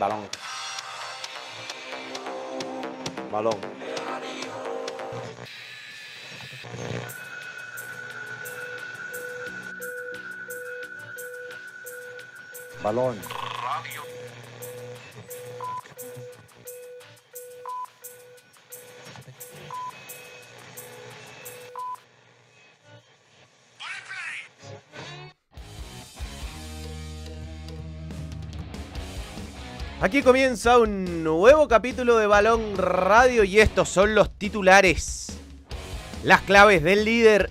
Balón. Balón. Balón. Aquí comienza un nuevo capítulo de Balón Radio y estos son los titulares. Las claves del líder.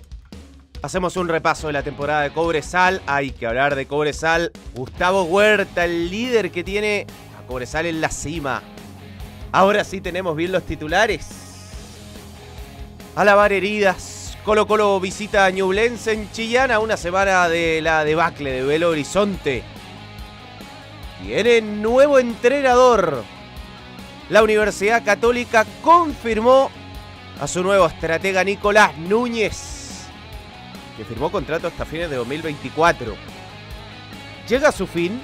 Hacemos un repaso de la temporada de Cobresal. Hay que hablar de Cobresal. Gustavo Huerta, el líder que tiene a Cobresal en la cima. Ahora sí tenemos bien los titulares. A lavar heridas. Colo Colo visita a Ñublense en Chillán a una semana de la debacle de Belo Horizonte. Tiene nuevo entrenador. La Universidad Católica confirmó a su nuevo estratega Nicolás Núñez, que firmó contrato hasta fines de 2024. Llega a su fin.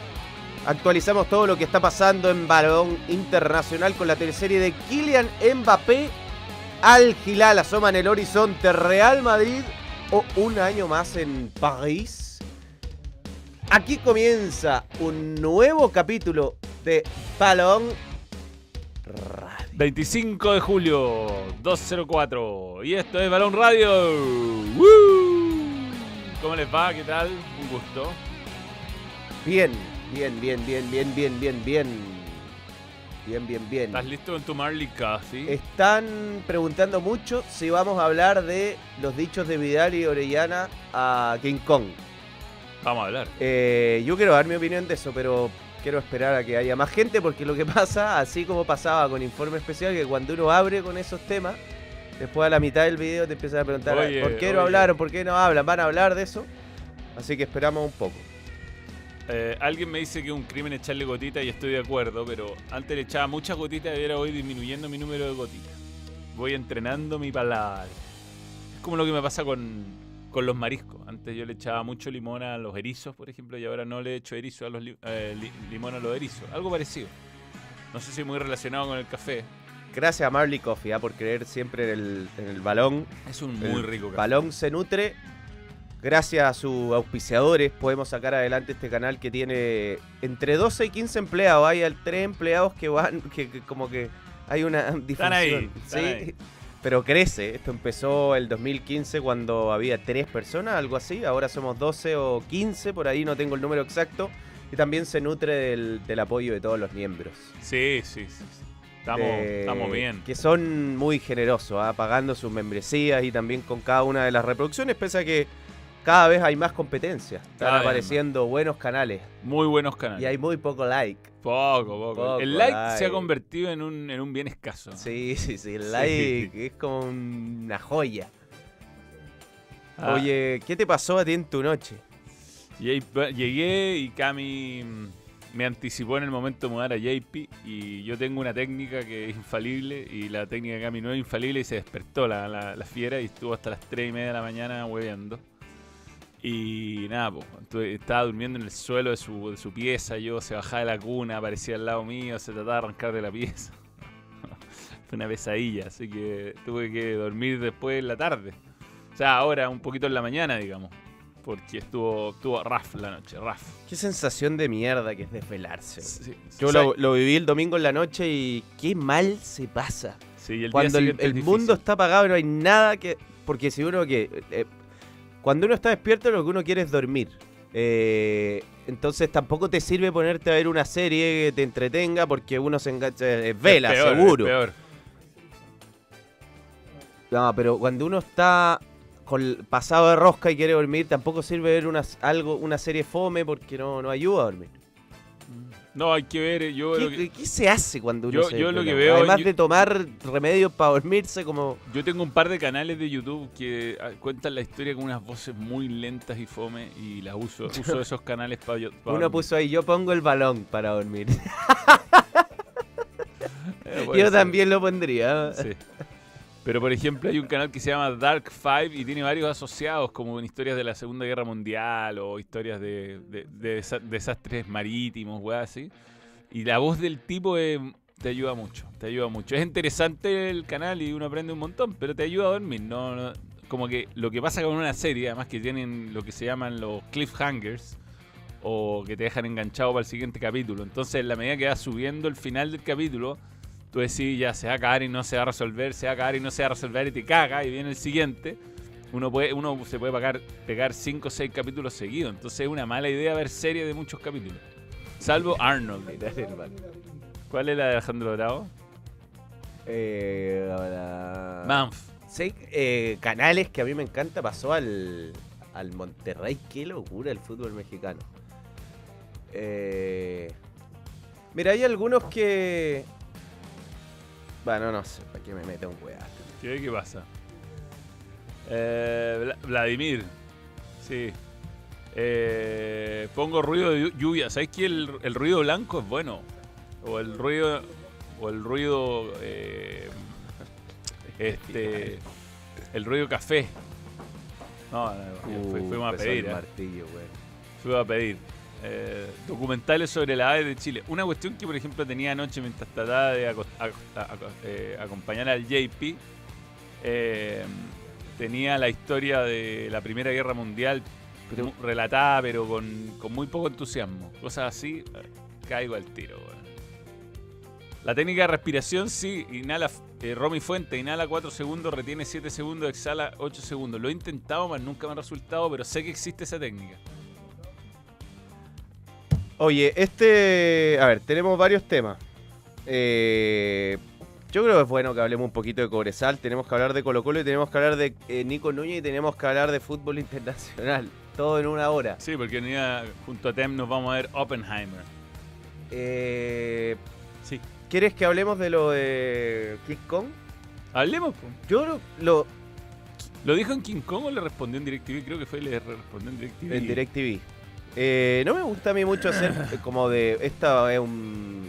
Actualizamos todo lo que está pasando en balón internacional con la teleserie de Kylian Mbappé. Al Gilal asoma en el horizonte Real Madrid o un año más en París. Aquí comienza un nuevo capítulo de Balón Radio. 25 de julio, 204. Y esto es Balón Radio. ¡Woo! ¿Cómo les va? ¿Qué tal? Un gusto. Bien, bien, bien, bien, bien, bien, bien, bien. Bien, bien, bien. ¿Estás listo con tu Marley Casi? Están preguntando mucho si vamos a hablar de los dichos de Vidal y Orellana a King Kong. Vamos a hablar. Eh, yo quiero dar mi opinión de eso, pero quiero esperar a que haya más gente porque lo que pasa, así como pasaba con Informe Especial, que cuando uno abre con esos temas, después a la mitad del video te empiezan a preguntar Oye, por qué no hablaron, por qué no hablan, van a hablar de eso. Así que esperamos un poco. Eh, alguien me dice que es un crimen echarle gotita y estoy de acuerdo, pero antes le echaba muchas gotitas y ahora voy disminuyendo mi número de gotitas. Voy entrenando mi paladar. Es como lo que me pasa con, con los mariscos. Antes yo le echaba mucho limón a los erizos, por ejemplo, y ahora no le echo erizo a los li- eh, li- limón a los erizos. Algo parecido. No sé si muy relacionado con el café. Gracias a Marley Coffee ah, por creer siempre en el, en el balón. Es un muy El rico café. Balón se nutre. Gracias a sus auspiciadores podemos sacar adelante este canal que tiene entre 12 y 15 empleados. Hay tres empleados que van, que, que como que hay una difusión. ahí, están ¿sí? ahí. Pero crece. Esto empezó el 2015 cuando había tres personas, algo así. Ahora somos 12 o 15, por ahí no tengo el número exacto. Y también se nutre del, del apoyo de todos los miembros. Sí, sí, sí. Estamos, Eh, estamos bien. Que son muy generosos, ¿ah? pagando sus membresías y también con cada una de las reproducciones, pese a que cada vez hay más competencia. Están Cada vez apareciendo buenos canales Muy buenos canales. y hay muy poco like. Poco, poco. Poco el like, like. se ha convertido en un, en un bien escaso. Sí, sí, sí, el Sí. like es como una joya. Ah, Oye, ¿qué te pasó a ti en tu noche? llegué y Cami mm, me anticipó en el momento de mudar a JP y yo tengo una técnica que es infalible y la técnica de Cami no es infalible y se despertó la, la- la fiera y estuvo hasta las 3 y media de la mañana hueveando. Y nada, estaba durmiendo en el suelo de su, de su pieza, yo se bajaba de la cuna, aparecía al lado mío, se trataba de arrancar de la pieza. Fue una pesadilla, así que tuve que dormir después en la tarde. O sea, ahora un poquito en la mañana, digamos. Porque estuvo, estuvo raf la noche, raf. Qué sensación de mierda que es desvelarse. Sí, Yo o sea, lo, lo viví el domingo en la noche y qué mal se pasa. sí, el cuando el, mundo está apagado y no hay nada que... Porque si uno que... eh, cuando uno está despierto lo que uno quiere es dormir. Eh, entonces tampoco te sirve ponerte a ver una serie que te entretenga porque uno se engancha... Es vela, Es peor, es seguro. peor. No, pero cuando uno está con pasado de rosca y quiere dormir, tampoco sirve ver una, algo, una serie fome porque no, no ayuda a dormir. No, hay que ver. Yo ¿Qué, lo que- qué se hace cuando uno Yo- se yo lo que desvela? veo- Además yo- de tomar remedios para dormirse como... Yo tengo un par de canales de YouTube que ah, cuentan la historia con unas voces muy lentas y fome y las uso. Uso esos canales para yo. pa Uno dormir. puso ahí, yo pongo el balón para dormir. Eh, Yo ser. también lo pondría. Sí. Pero por ejemplo hay un canal que se llama Dark Five y tiene varios asociados como en historias de la Segunda Guerra Mundial o historias de, de- de desa- desastres marítimos, weá, así. Y la voz del tipo eh, te ayuda mucho, te ayuda mucho. Es interesante el canal y uno aprende un montón, pero te ayuda a dormir. No, no- como que lo que pasa con una serie, además que tienen lo que se llaman los cliffhangers, o que te dejan enganchado para el siguiente capítulo. Entonces, en la medida que vas subiendo el final del capítulo, tú decís, ya se va a acabar y no se va a resolver, se va a acabar y no se va a resolver y te caga y viene el siguiente. Uno, puede, uno se puede pagar, pegar 5 o 6 capítulos seguidos. Entonces es una mala idea ver series de muchos capítulos. Salvo Arnold. ¿Cuál es la de Alejandro Bravo? Eh, ahora- Manf. Sí, eh, canales que a mí me encanta pasó al, al Monterrey. Qué locura el fútbol mexicano. Eh, mira, hay algunos que. Bueno, no sé, ¿para qué me meto un weá? ¿Qué, qué pasa? Eh, Vla- Vladimir. Sí. Eh, pongo ruido de llu- lluvia. ¿Sabes que el, el ruido blanco es bueno? O el ruido. O el ruido. eh, este. El ruido café. No, no, no, fui- Uh, fuimos a pedir. eh. martillo. Fuimos a pedir. Eh, documentales sobre la AVE de Chile. Una cuestión que, por ejemplo, tenía anoche mientras trataba de aco- eh, acompañar al JP. eh, tenía la historia de la Primera Guerra Mundial Pero- relatada, pero con, con muy poco entusiasmo. Cosas así, eh, caigo al tiro. La técnica de respiración, sí, inhala, eh, Romy Fuente, inhala 4 segundos, retiene 7 segundos, exhala 8 segundos. Lo he intentado, más nunca me ha resultado, pero sé que existe esa técnica. Oye, este. A ver, tenemos varios temas. Eh, yo creo que es bueno que hablemos un poquito de Cobresal. Tenemos que hablar de Colo Colo y tenemos que hablar de eh, Nico Núñez y tenemos que hablar de fútbol internacional. Todo en una hora. Sí, porque un día junto a Tem nos vamos a ver Oppenheimer. Eh, Sí. ¿Quieres que hablemos de lo de King Kong? Hablemos. Yo lo, lo- ¿Lo dijo en King Kong o le respondió en DirecTV? Creo que fue le respondió en DirecTV. en DirecTV. Eh, no me gusta a mí mucho hacer eh, como de. Esta es un,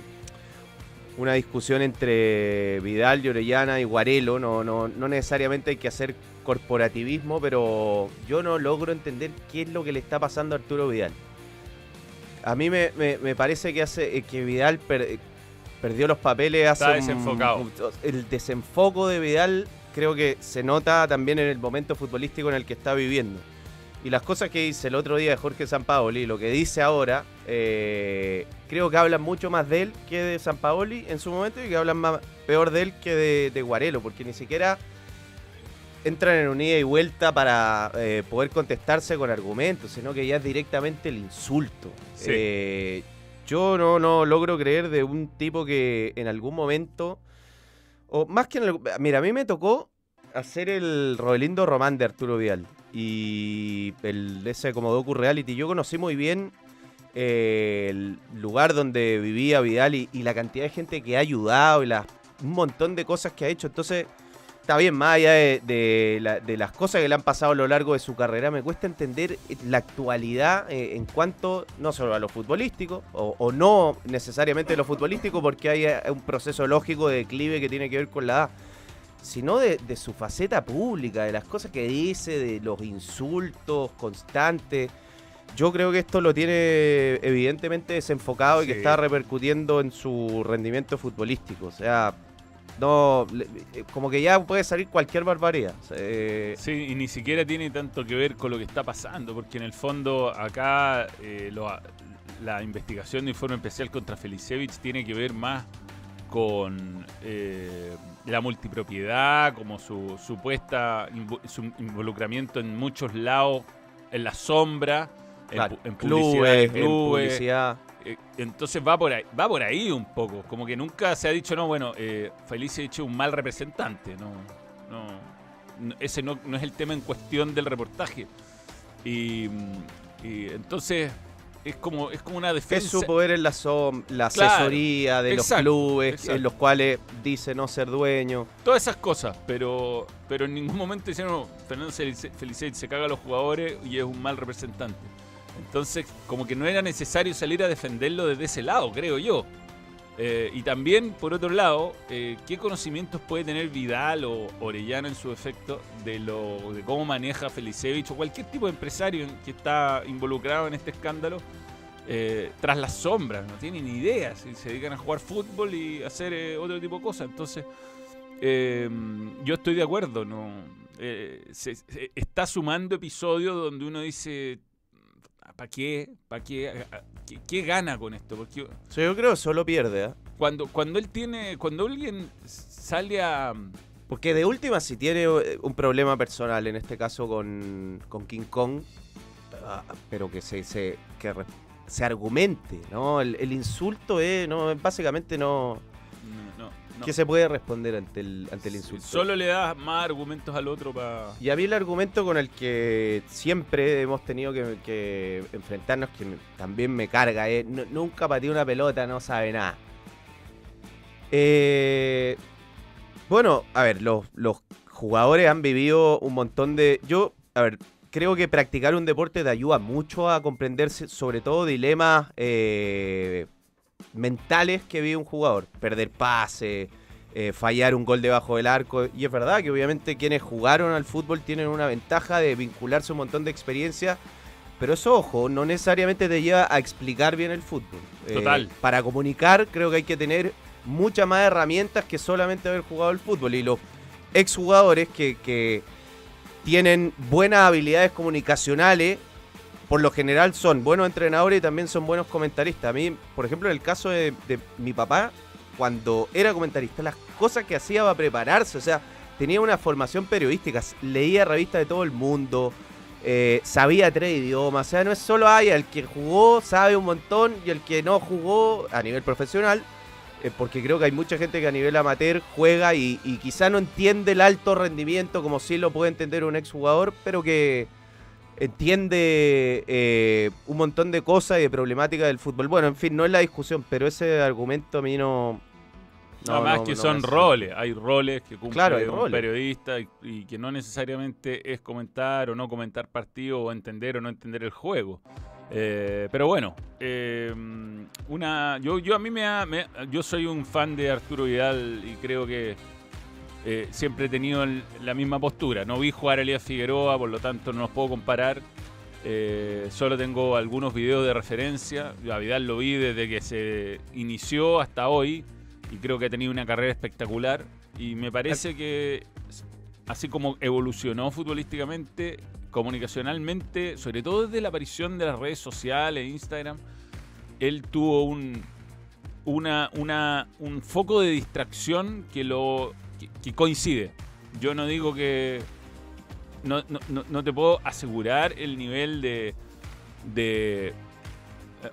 una discusión entre Vidal, y Orellana y Guarelo. No, no, no necesariamente hay que hacer corporativismo, pero yo no logro entender qué es lo que le está pasando a Arturo Vidal. A mí me, me- me parece que hace eh, que Vidal per- perdió los papeles hace Está desenfocado. un- el desenfoco de Vidal creo que se nota también en el momento futbolístico en el que está viviendo. Y las cosas que dice el otro día de Jorge Sampaoli, lo que dice ahora, eh, creo que hablan mucho más de él que de Sampaoli en su momento y que hablan más, peor de él que de, de Guarelo, porque ni siquiera entran en un ida y vuelta para eh, poder contestarse con argumentos, sino que ya es directamente el insulto. Sí. Eh, yo no, no logro creer de un tipo que en algún momento, o más que en el, mira, a mí me tocó hacer el Robelindo Román de Arturo Vidal y el, ese como docu reality. Yo conocí muy bien eh, el lugar donde vivía Vidal y, la cantidad de gente que ha ayudado y las, un montón de cosas que ha hecho. Entonces, está bien, más allá de, de la- de las cosas que le han pasado a lo largo de su carrera, me cuesta entender la actualidad eh, en cuanto no solo a lo futbolístico, o, o no necesariamente lo futbolístico, porque hay eh, un proceso lógico de declive que tiene que ver con la edad, sino de, de su faceta pública, de las cosas que dice, de los insultos constantes. Yo creo que esto lo tiene evidentemente desenfocado y que está repercutiendo en su rendimiento futbolístico. O sea, no, eh, como que ya puede salir cualquier barbaridad. Eh, Sí, y ni siquiera tiene tanto que ver con lo que está pasando, porque en el fondo acá eh, lo- la investigación de informe especial contra Felicevich tiene que ver más con eh, la multipropiedad, como su supuesta su involucramiento en muchos lados, en la sombra, en, claro, en publicidad clubes, en clubes, publicidad. eh, entonces va por ahí, va por ahí un poco. Como que nunca se ha dicho, no, bueno, eh, Felicevich es un mal representante. No, no, no, ese no, no es el tema en cuestión del reportaje. Y, y entonces es como, es como una Es defensa. su poder en la, som- la Claro, asesoría de exacto, los clubes exacto. en los cuales dice no ser dueño. Todas esas cosas, pero, pero en ningún momento dicen, no, Fernando Felice- Felicevich se caga a los jugadores y es un mal representante. Entonces, como que no era necesario salir a defenderlo desde ese lado, creo yo. Eh, y también, por otro lado, eh, ¿qué conocimientos puede tener Vidal o Orellana en su efecto de, lo, de cómo maneja Felicevich o cualquier tipo de empresario que está involucrado en este escándalo? eh, tras las sombras, no tienen ni idea, si se dedican a jugar fútbol y hacer eh, otro tipo de cosas. Entonces, eh, yo estoy de acuerdo, no se- está sumando episodios donde uno dice, ¿para qué? ¿Para qué? qué? qué gana con esto? Porque yo creo que solo pierde, ¿ah? cuando, cuando él tiene, cuando alguien sale a... Porque de última, si tiene eh, un problema personal, en este caso con, con King Kong, ah, pero que se, se, que se argumente, ¿no? El, el insulto es, no, básicamente no... No. ¿Qué se puede responder ante el, ante el insulto? Solo le das más argumentos al otro para... Y a mí el argumento con el que siempre hemos tenido que, que enfrentarnos, que también me carga, es "Nu- nunca pateé una pelota, no sabe nada. Eh, bueno, a ver, los, los jugadores han vivido un montón de... Yo, a ver, creo que practicar un deporte te ayuda mucho a comprenderse, sobre todo dilemas eh, mentales que vive un jugador. Perder pase, eh, fallar un gol debajo del arco. Y es verdad que obviamente quienes jugaron al fútbol tienen una ventaja de vincularse a un montón de experiencia. Pero eso, ojo, no necesariamente te lleva a explicar bien el fútbol. Eh, Total. para comunicar creo que hay que tener muchas más herramientas que solamente haber jugado el fútbol. Y los exjugadores que, que tienen buenas habilidades comunicacionales, por lo general son buenos entrenadores y también son buenos comentaristas. A mí, por ejemplo, en el caso de, mi papá, cuando era comentarista, las cosas que hacía para prepararse, o sea, tenía una formación periodística, leía revistas de todo el mundo, eh, sabía tres idiomas, o sea, no es solo hay el que jugó sabe un montón y el que no jugó a nivel profesional, eh, porque creo que hay mucha gente que a nivel amateur juega y, y quizá no entiende el alto rendimiento como sí lo puede entender un exjugador, pero que entiende eh, un montón de cosas y de problemáticas del fútbol. Bueno, en fin, no es la discusión, pero ese argumento a mí no... No, más que no son roles, hay roles que cumple Claro, un roles. periodista y, y que no necesariamente es comentar o no comentar partido o entender o no entender el juego. Eh, pero bueno, eh, una, yo, yo a mí me, ha- me- yo soy un fan de Arturo Vidal y creo que eh, siempre he tenido la misma postura. No vi jugar a Elías Figueroa, por lo tanto no los puedo comparar. Eh, solo tengo algunos videos de referencia. A lo vi desde que se inició hasta hoy y creo que ha tenido una carrera espectacular. Y me parece que así como evolucionó futbolísticamente, comunicacionalmente, sobre todo desde la aparición de las redes sociales, Instagram, él tuvo un, una, una- un foco de distracción que, lo, que, coincide. Yo no digo que... No, no- no- te puedo asegurar el nivel de, de... eh,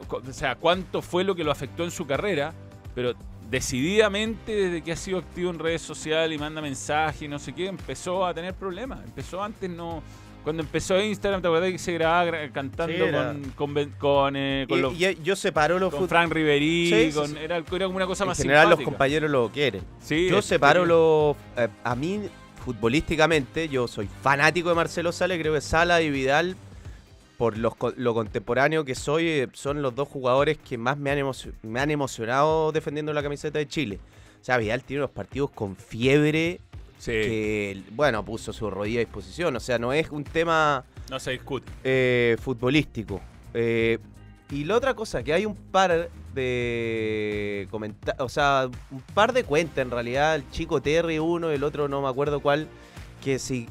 O sea, cuánto fue lo que lo afectó en su carrera, pero decididamente desde que ha sido activo en redes sociales y manda mensajes y no sé qué, empezó a tener problemas. Empezó antes no... Cuando empezó Instagram, ¿te acuerdas que se grababa gra- cantando Sí, con, con, eh, con Y- los y yo separo los con Frank Sí, sí, con-. Era, era como una cosa En más general los compañeros lo quieren. Yo separo los... eh, a mí, futbolísticamente, yo soy fanático de Marcelo Sala. Creo que Sala y Vidal, por los lo contemporáneo que soy, eh, son los dos jugadores que más me han, me han emocionado defendiendo la camiseta de Chile. O sea, Vidal tiene unos partidos con fiebre Sí, que, bueno, puso su rodilla a disposición. O sea, no es un tema no se discute. eh, futbolístico. Eh, y la otra cosa, que hay un par de comentarios, o sea, un par de cuentas en realidad, el chico Terry uno, el otro no me acuerdo cuál, que si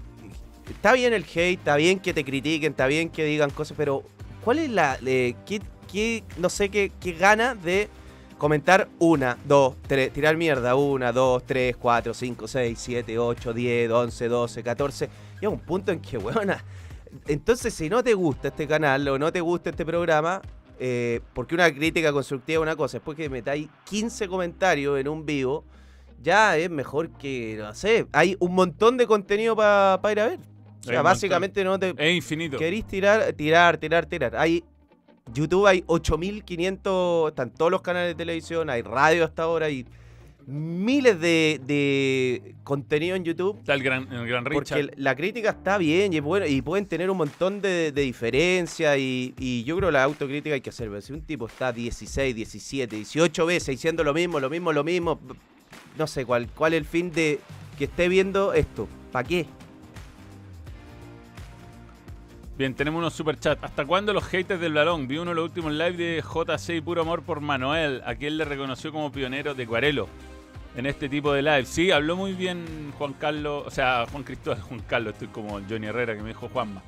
está bien el hate, está bien que te critiquen, está bien que digan cosas, pero ¿cuál es la, eh, qué, qué- no sé qué, qué gana de comentar una, dos, tres, tirar mierda, una, dos, tres, cuatro, cinco, seis, siete, ocho, diez, once, doce, catorce, y a un punto en que, weona, entonces, si no te gusta este canal o no te gusta este programa, eh, porque una crítica constructiva es una cosa, después que metáis 15 comentarios en un vivo, ya es mejor que, no sé, hay un montón de contenido para ir a ver. O sea, básicamente no te Es infinito. queréis tirar, tirar, tirar, tirar. Hay YouTube, hay 8500, están todos los canales de televisión, hay radio hasta ahora, hay miles de, de contenido en YouTube. Está el gran, el gran Richard. Porque la crítica está bien y es bueno y pueden tener un montón de, de diferencias y, y yo creo que la autocrítica hay que hacer. Si un tipo está 16, 17, 18 veces diciendo lo mismo, lo mismo, lo mismo, no sé cuál, cuál es el fin de que esté viendo esto. ¿Para qué? Bien, tenemos unos superchats. ¿Hasta cuándo los haters del balón? Vi uno de los últimos live de JC y Puro Amor por Manuel, a quien le reconoció como pionero de Cuarelo en este tipo de live. Sí, habló muy bien Juan Carlos, o sea, Juan Cristóbal, Juan Carlos, estoy como Johnny Herrera que me dijo Juanma.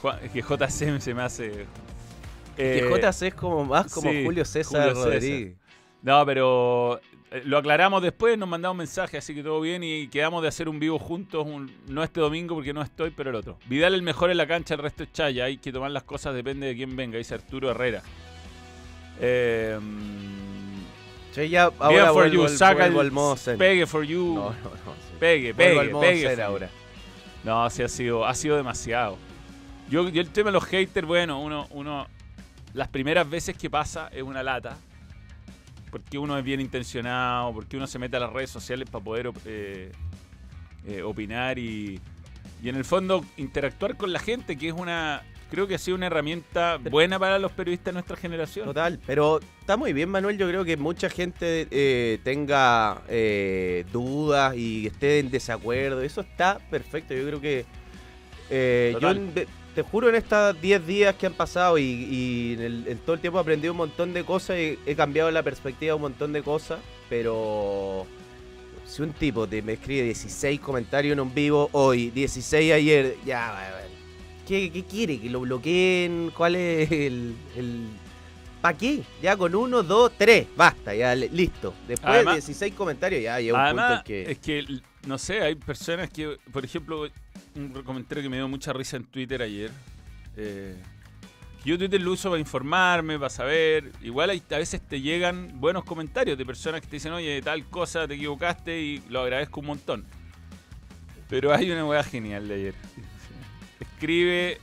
Juan- que JC se me hace... Que eh, JC es como más como sí, Julio César Julio César. Rodríguez. No, pero lo aclaramos después, nos mandamos un mensaje, así que todo bien y quedamos de hacer un vivo juntos, un- no este domingo porque no estoy, pero el otro. Vidal el mejor en la cancha, el resto es chaya, hay que tomar las cosas, depende de quién venga, dice Arturo Herrera. Eh, Che, ya ahora for vuelvo you, al- saca vuelvo el Mosen. pegue for you, No, no, no. sí. pegue, pegue, Mosen pegue. ahora. No, sí ha sido, ha sido demasiado. Yo, yo el tema de los haters, bueno, uno, uno, las primeras veces que pasa es una lata. Porque uno es bien intencionado, porque uno se mete a las redes sociales para poder eh, eh, opinar y, y en el fondo interactuar con la gente, que es una, creo que ha sido una herramienta buena para los periodistas de nuestra generación. Total, pero está muy bien, Manuel. Yo creo que mucha gente eh, tenga eh, dudas y esté en desacuerdo. Eso está perfecto. Yo creo que. eh, yo te juro, en estos 10 días que han pasado y, y en, el- en todo el tiempo he aprendido un montón de cosas y he cambiado la perspectiva de un montón de cosas. Pero. Si un tipo te me escribe 16 comentarios en un vivo hoy, 16 ayer, ya. ¿Qué, qué quiere? ¿Que lo bloqueen? ¿Cuál es el, el, ¿Para qué? Ya con uno, dos, tres, basta, ya li- listo. Después Además- de 16 comentarios ya llega un punto en que... es que, no sé, hay personas que, por ejemplo, un comentario que me dio mucha risa en Twitter ayer. eh, yo Twitter lo uso para informarme, para saber. Igual a veces te llegan buenos comentarios de personas que te dicen, oye, tal cosa, te equivocaste y lo agradezco un montón. Pero hay una weá genial de ayer. Escribe...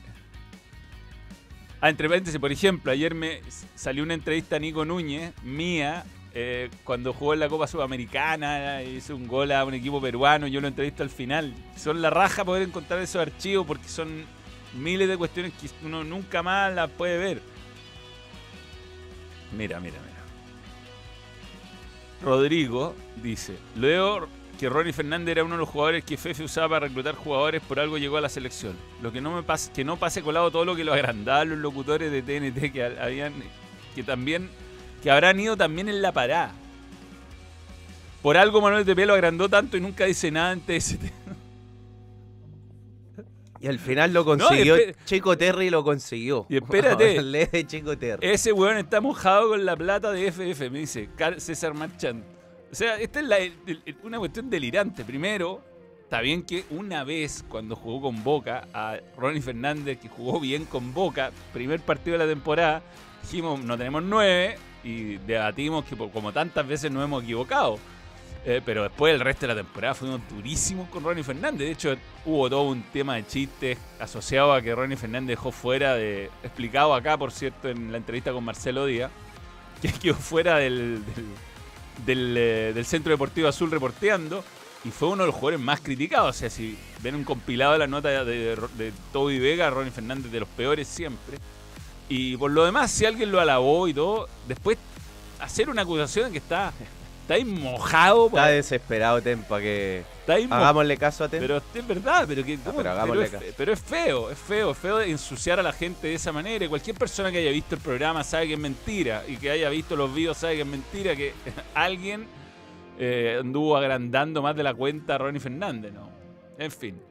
Ah, entre paréntesis, por ejemplo, ayer me salió una entrevista a Nico Núñez, mía, eh, cuando jugó en la Copa Sudamericana, hizo un gol a un equipo peruano, yo lo entrevisto al final. Son la raja poder encontrar esos archivos porque son miles de cuestiones que uno nunca más las puede ver. Mira, mira, mira. Rodrigo dice, luego que Ronnie Fernández era uno de los jugadores que Fefe usaba para reclutar jugadores, por algo llegó a la selección. Lo que no me pasa, que no pase colado todo lo que lo agrandaban los locutores de TNT que ha- habían, que también, que habrán ido también en la parada. Por algo Manuel de lo agrandó tanto y nunca dice nada ante ese tema. Y al final lo consiguió, espe- Chico Terry lo consiguió. Y espérate. Lee de Chico Terry. Ese weón está mojado con la plata de FF, me dice César Marchand. O sea, esta es la- una cuestión delirante. Primero, está bien que una vez cuando jugó con Boca, a Ronnie Fernández, que jugó bien con Boca, primer partido de la temporada, dijimos, no tenemos nueve, y debatimos que como tantas veces nos hemos equivocado. Eh, pero después el resto de la temporada fuimos durísimos con Ronnie Fernández. De hecho, hubo todo un tema de chistes asociado a que Ronnie Fernández dejó fuera de. explicado acá, por cierto, en la entrevista con Marcelo Díaz, que quedó fuera del, eh, del Centro Deportivo Azul reporteando. Y fue uno de los jugadores más criticados. O sea, si ven un compilado de la nota de, de Toby Vega, Ronnie Fernández de los peores siempre. Y por lo demás, si alguien lo alabó y todo, después hacer una acusación de que está, está ahí mojado. Está pa- desesperado Tempa que... está ahí mo- Hagámosle caso a Tempa. pero es verdad, pero que pero es, caso. pero es feo, es feo, es feo de ensuciar a la gente de esa manera. Y cualquier persona que haya visto el programa sabe que es mentira. Y que haya visto los videos sabe que es mentira. Que alguien eh, anduvo agrandando más de la cuenta a Ronnie Fernández, ¿no? En fin.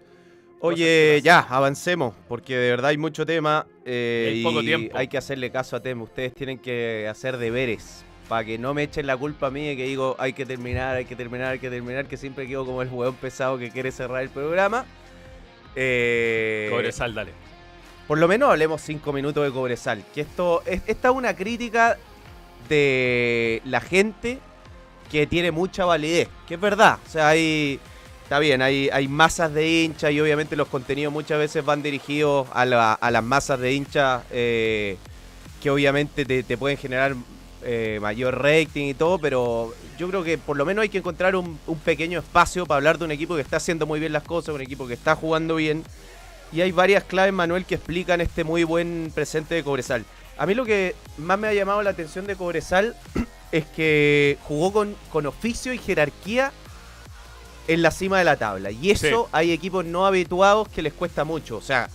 Oye, ya, avancemos, porque de verdad hay mucho tema eh, Hay poco y tiempo. hay que hacerle caso a Tem. Ustedes tienen que hacer deberes para que no me echen la culpa a mí de que digo hay que terminar, hay que terminar, hay que terminar, que siempre quedo como el hueón pesado que quiere cerrar el programa. Eh, Cobresal, dale. por lo menos hablemos cinco minutos de Cobresal. Que esto, es- esta es una crítica de la gente que tiene mucha validez. Que es verdad. O sea, hay. Está bien, hay, hay masas de hinchas y obviamente los contenidos muchas veces van dirigidos a, la- a las masas de hinchas eh, que obviamente te, te pueden generar eh, mayor rating y todo, pero yo creo que por lo menos hay que encontrar un, un pequeño espacio para hablar de un equipo que está haciendo muy bien las cosas, un equipo que está jugando bien. Y hay varias claves, Manuel, que explican este muy buen presente de Cobresal. A mí lo que más me ha llamado la atención de Cobresal es que jugó con, con oficio y jerarquía en la cima de la tabla. Y eso Sí. hay equipos no habituados que les cuesta mucho. O sea,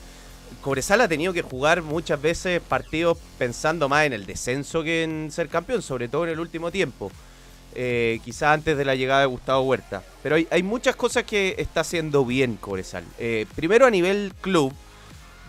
Cobresal ha tenido que jugar muchas veces partidos pensando más en el descenso que en ser campeón, sobre todo en el último tiempo. Eh, quizás antes de la llegada de Gustavo Huerta. Pero hay, hay muchas cosas que está haciendo bien Cobresal. Eh, primero a nivel club,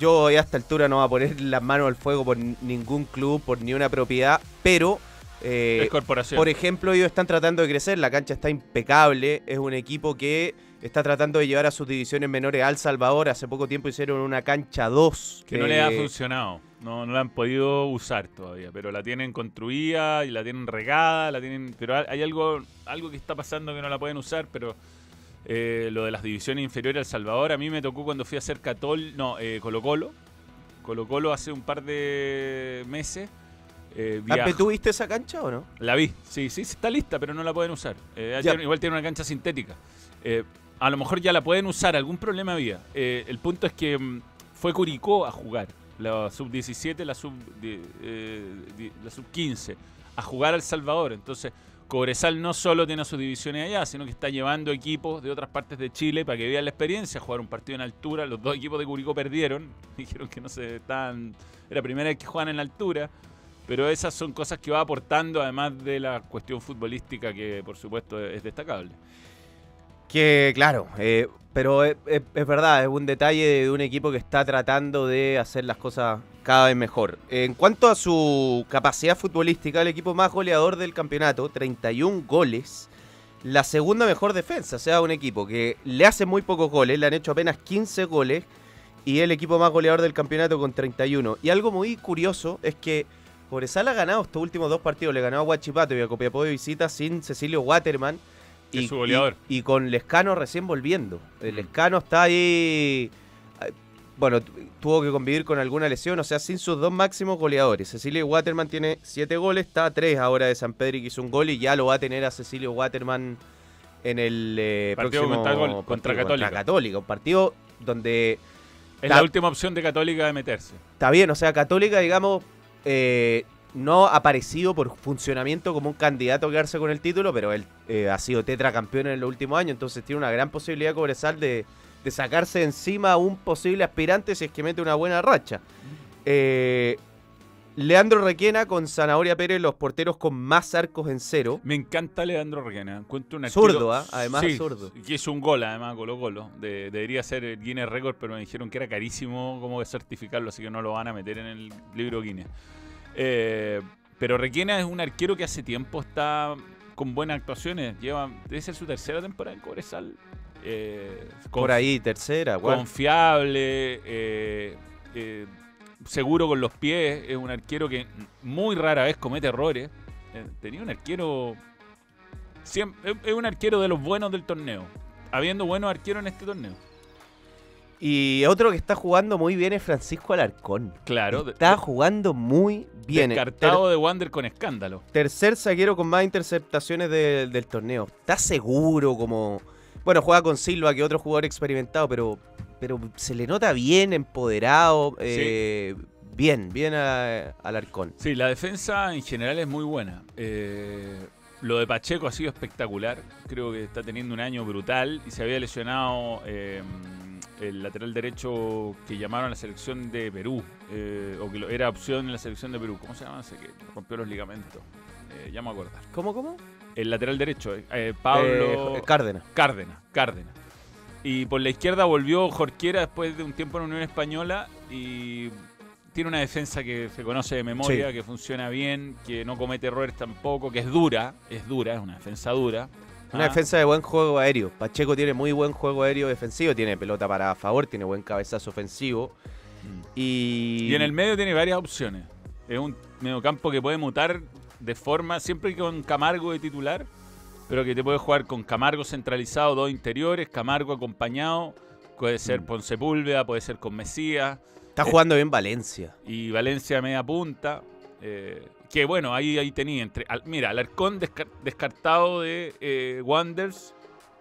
yo a esta altura no voy a poner las manos al fuego por ningún club, por ni una propiedad, pero eh, es corporación. por ejemplo, ellos están tratando de crecer, la cancha está impecable, es un equipo que está tratando de llevar a sus divisiones menores al Salvador. Hace poco tiempo hicieron una cancha 2. que no le ha funcionado. No, no la han podido usar todavía, pero la tienen construida y la tienen regada, la tienen, pero hay- hay algo, algo que está pasando que no la pueden usar, pero eh, lo de las divisiones inferiores al Salvador, a mí me tocó cuando fui a hacer Catol, no, eh, Colo Colo, Colo Colo hace un par de meses. Eh, Campe, viajó- ¿Tú viste esa cancha o no? La vi, sí, sí, sí, está lista, pero no la pueden usar. Eh, Ya. igual tiene una cancha sintética. Eh, a lo mejor ya la pueden usar, algún problema había. Eh, el punto es que mm, fue Curicó a jugar, la sub-17, la sub die- eh, sub-15, a jugar al Salvador. Entonces, Cobresal no solo tiene sus divisiones allá, sino que está llevando equipos de otras partes de Chile para que vean la experiencia, jugar un partido en altura. Los dos equipos de Curicó perdieron, dijeron que no se estaban... Era la primera vez que juegan en altura. Pero esas son cosas que va aportando, además de la cuestión futbolística, que por supuesto es destacable. Que claro, eh, pero es, es- es verdad, es un detalle de un equipo que está tratando de hacer las cosas cada vez mejor. En cuanto a su capacidad futbolística, el equipo más goleador del campeonato, 31 goles, la segunda mejor defensa, o sea, un equipo que le hace muy pocos goles, le han hecho apenas 15 goles y el equipo más goleador del campeonato con 31. Y algo muy curioso es que Cobresal ha ganado estos últimos dos partidos, le ganó a Huachipato y a Copiapó de visita sin Cecilio Waterman. Es su goleador. y- y con Lescano recién volviendo. El. Lescano está ahí. eh, Bueno, tu- tuvo que convivir con alguna lesión, o sea, sin sus dos máximos goleadores. Cecilio Waterman tiene siete goles, está a tres ahora de San Pedro que hizo un gol y ya lo va a tener a Cecilio Waterman en el eh, Partido próximo contra Gol- contra partido Católica. Católica. Un partido donde Es la última opción de Católica de meterse. Está bien, o sea, Católica, digamos, eh, no ha aparecido por funcionamiento como un candidato a quedarse con el título, pero él eh, ha sido tetracampeón en los últimos años, entonces tiene una gran posibilidad Cobresal de, de sacarse de encima a un posible aspirante si es que mete una buena racha. Eh, Leandro Requena con Zanahoria Pérez, los porteros con más arcos en cero. Me encanta Leandro Requena. Encuentro un Zurdo, ¿ah? Además, Sí, zurdo. Que hizo un gol, además, Colo Colo. De- debería ser el Guinness Record, pero me dijeron que era carísimo como certificarlo, así que no lo van a meter en el libro Guinness. Eh, pero Requena es un arquero que hace tiempo está con buenas actuaciones. Lleva, debe ser su tercera temporada en Cobresal. Eh, Por ahí, tercera, cuarta. confiable, eh, eh, seguro con los pies, es un arquero que muy rara vez comete errores. Eh, tenía un arquero, es- un arquero de los buenos del torneo, habiendo buenos arqueros en este torneo. Y otro que está jugando muy bien es Francisco Alarcón. Claro, Está jugando muy bien. descartado de Wander con escándalo. tercer zaguero con más interceptaciones de- del torneo. Está seguro como... Bueno, juega con Silva, que otro jugador experimentado, pero, pero se le nota bien, empoderado. eh, Bien, bien al Arcón. Sí, la defensa en general es muy buena. Eh, lo de Pacheco ha sido espectacular. Creo que está teniendo un año brutal y se había lesionado eh, el lateral derecho que llamaron a la selección de Perú, eh, o que lo- era opción en la selección de Perú. ¿Cómo se llama? que rompió los ligamentos. Eh, ya me acuerdo. ¿Cómo, cómo? El lateral derecho, eh, Pablo Eh, Cárdenas. Cárdenas, Cárdenas. Y por la izquierda volvió Jorquera después de un tiempo en Unión Española y tiene una defensa que se conoce de memoria, Sí. que funciona bien, que no comete errores tampoco, que es dura, es dura, es una defensa dura. Una Ah, defensa de buen juego aéreo. Pacheco tiene muy buen juego aéreo defensivo, tiene pelota para favor, tiene buen cabezazo ofensivo. Y, Y en el medio tiene varias opciones. Es un mediocampo que puede mutar de forma, siempre con Camargo de titular, pero que te puede jugar con Camargo centralizado, dos interiores, Camargo acompañado, puede ser Mm. Ponce Púlveda, puede ser con Mesías. está jugando bien Valencia. y Valencia media punta. eh, que bueno, ahí, ahí tenía. Entre, al- mira, Alarcón descar- descartado de eh, Wanders,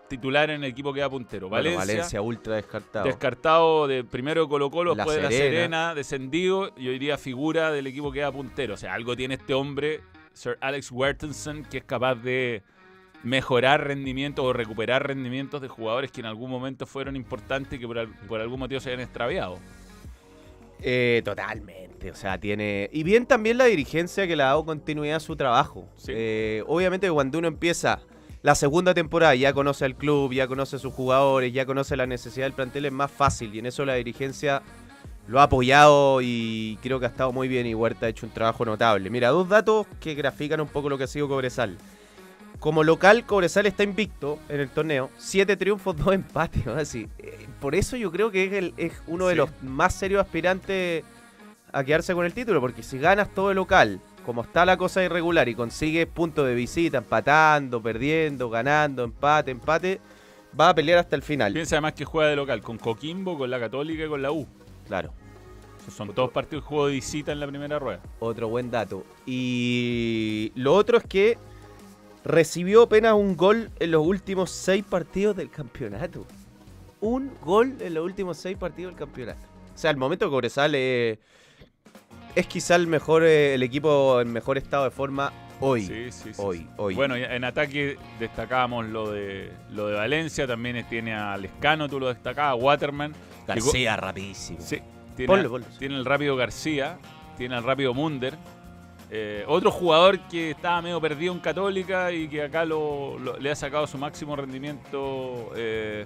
titular en el equipo que da puntero. Bueno, Valencia, Valencia ultra descartado. descartado de primero de Colo Colo, La después de La Serena. Serena, descendido y hoy día figura del equipo que da puntero. O sea, algo tiene este hombre, Sir Alex Wertensen, que es capaz de mejorar rendimientos o recuperar rendimientos de jugadores que en algún momento fueron importantes y que por, al- por algún motivo se habían extraviado. Eh, totalmente, o sea, tiene... Y bien también la dirigencia que le ha dado continuidad a su trabajo. Sí. Eh, obviamente cuando uno empieza la segunda temporada, ya conoce al club, ya conoce a sus jugadores, ya conoce la necesidad del plantel, es más fácil. Y en eso la dirigencia lo ha apoyado y creo que ha estado muy bien y Huerta ha hecho un trabajo notable. Mira, dos datos que grafican un poco lo que ha sido Cobresal. Como local, Cobresal está invicto en el torneo. Siete triunfos, dos empates. ¿no? Así, eh, por eso yo creo que es, el- es uno de los más serios aspirantes a quedarse con el título. Porque si ganas todo el local, como está la cosa irregular y consigues puntos de visita, empatando, perdiendo, ganando, empate, empate, va a pelear hasta el final. Piensa además que juega de local con Coquimbo, con la Católica y con la U. Claro. Son todos partidos de juego de visita en la primera rueda. Otro buen dato. Y lo otro es que recibió apenas un gol en los últimos seis partidos del campeonato. Un gol en los últimos seis partidos del campeonato. O sea, el momento que Cobresal eh, es quizá el mejor, eh, el equipo en mejor estado de forma hoy. Sí, sí, sí. Hoy. Bueno, en ataque destacábamos lo de lo de Valencia, también tiene a Lescano, tú lo destacabas, Waterman. García rapidísimo. Sí, tiene, Ponlo, a- ponlo. tiene el rápido García, tiene al rápido Munder. Eh, otro jugador que estaba medio perdido en Católica y que acá lo, le ha sacado su máximo rendimiento eh,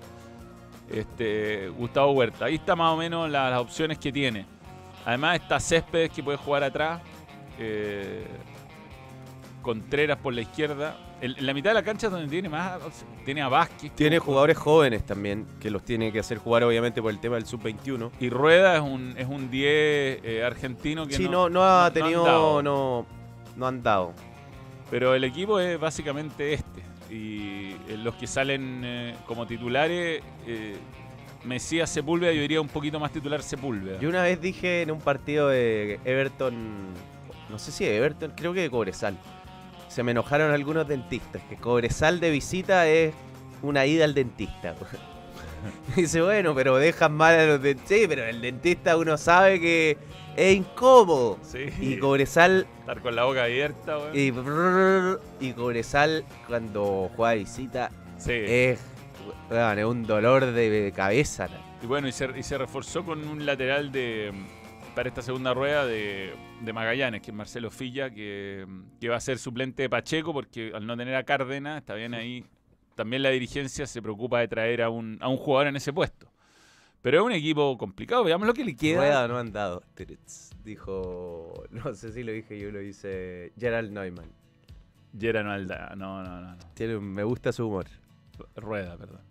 este, Gustavo Huerta. Ahí está más o menos la- las opciones que tiene. Además está Céspedes que puede jugar atrás. eh, Contreras por la izquierda. En, la mitad de la cancha es donde tiene más. Tiene a Vázquez. que Tiene jugadores jóvenes también, que los tiene que hacer jugar obviamente por el tema del sub-21. Y Rueda es un, es un 10 eh, argentino que Sí, no, no, no ha no tenido, dado. no, no han dado. Pero el equipo es básicamente este. Y eh, los que salen eh, como titulares, eh, Mesías Sepúlveda, yo diría un poquito más titular Sepúlveda. Yo una vez dije en un partido de Everton, no sé si de Everton, creo que de Cobresal. Se me enojaron algunos dentistas, que Cobresal de visita es una ida al dentista. Dice, bueno, pero dejan mal a los dentistas. Sí, pero el dentista uno sabe que es incómodo. Sí. Y Cobresal Estar con la boca abierta, weón. y, brrr, y Cobresal cuando juega visita Sí. es, es un dolor de cabeza. Y bueno, y se, y se reforzó con un lateral de para esta segunda rueda de, de Magallanes, que es Marcelo Filla, que, que va a ser suplente de Pacheco, porque al no tener a Cárdenas, está bien ahí. También la dirigencia se preocupa de traer a un, a un jugador en ese puesto. Pero es un equipo complicado, veamos lo que le queda. Rueda no han dado. Dijo, no sé si lo dije yo, lo dice Gerald Neumann. No Alda, no, no, no, no. Tiene, un- me gusta su humor. Rueda, perdón.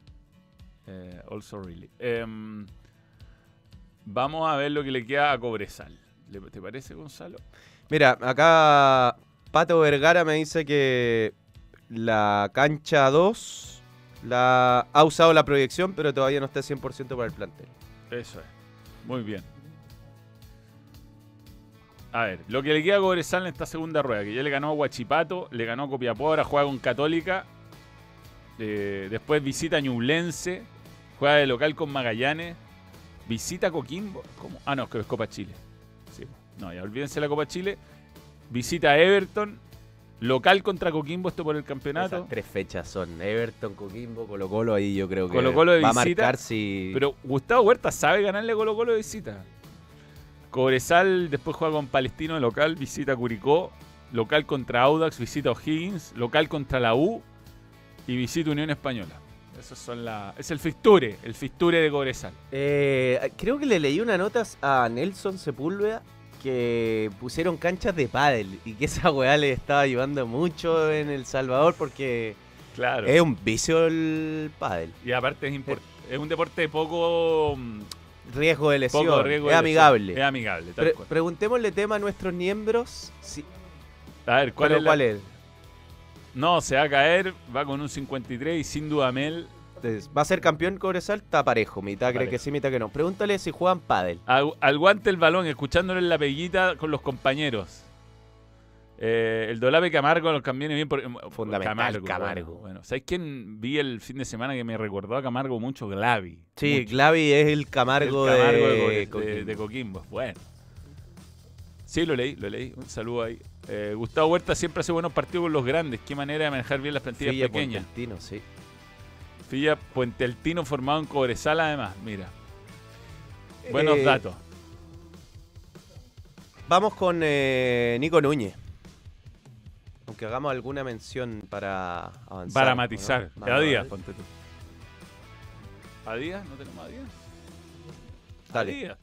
Eh, also really. Em, vamos a ver lo que le queda a Cobresal. ¿Le- ¿Te parece, Gonzalo? Mira, acá Pato Vergara me dice que la cancha 2 la ha usado la proyección, pero todavía no está 100% para el plantel. Eso es. Muy bien. A ver, lo que le queda a Cobresal en esta segunda rueda, que ya le ganó a Huachipato, le ganó a Copiapó, ahora juega con Católica, eh, después visita a Ñublense, juega de local con Magallanes, visita Coquimbo, ¿cómo? Ah, no, que es Copa Chile. Sí, no, ya olvídense la Copa Chile, visita Everton, local contra Coquimbo, esto por el campeonato. Esas tres fechas son Everton, Coquimbo, Colo Colo, ahí yo creo que de va a marcar si... Pero Gustavo Huerta sabe ganarle a Colo Colo de visita. Cobresal después juega con Palestino de local, visita Curicó, local contra Audax, visita O'Higgins, local contra la U y visita Unión Española. Esos son la, es el fixture, el fixture de Cobresal. Eh, creo que le leí una nota a Nelson Sepúlveda que pusieron canchas de pádel y que esa weá le estaba ayudando mucho en El Salvador porque Claro. es un vicio el pádel. y aparte es, import- es un deporte de poco, mm, Riesgo de lesión, poco riesgo es de lesión. amigable. Es amigable, tal Pre- cual. preguntémosle tema a nuestros miembros. Si, A ver, ¿cuál es la- ¿cuál es? No, se va a caer, va con un 53 y sin duda Mel Entonces, ¿Va a ser campeón Cobresal? Está parejo. Mitad cree Parejo. que sí, mitad que no. Pregúntale si juegan pádel. Al, al guante el balón, escuchándole la peguita con los compañeros. Eh, el Dolape Camargo los cambios bien por Fundamental, Camargo. Bueno, bueno. ¿sabes quién vi el fin de semana que me recordó a Camargo mucho? Glavi. Sí, Mucho. Glavi es el Camargo, El Camargo de, de, Co- de- Coquimbo. de Coquimbo. Bueno. Sí, lo leí, lo leí. Un saludo ahí. Eh, Gustavo Huerta siempre hace buenos partidos con los grandes. Qué manera de manejar bien las plantillas Filla pequeñas. Sí. Filla Puente Altino formado en Cobresal, además. Mira. Buenos Eh, datos. Vamos con eh, Nico Núñez. Aunque hagamos alguna mención para avanzar. Para ¿o no? matizar. Vamos a Díaz, ponte tú. ¿A Díaz? ¿No tenemos a Díaz? A Dale. Díaz.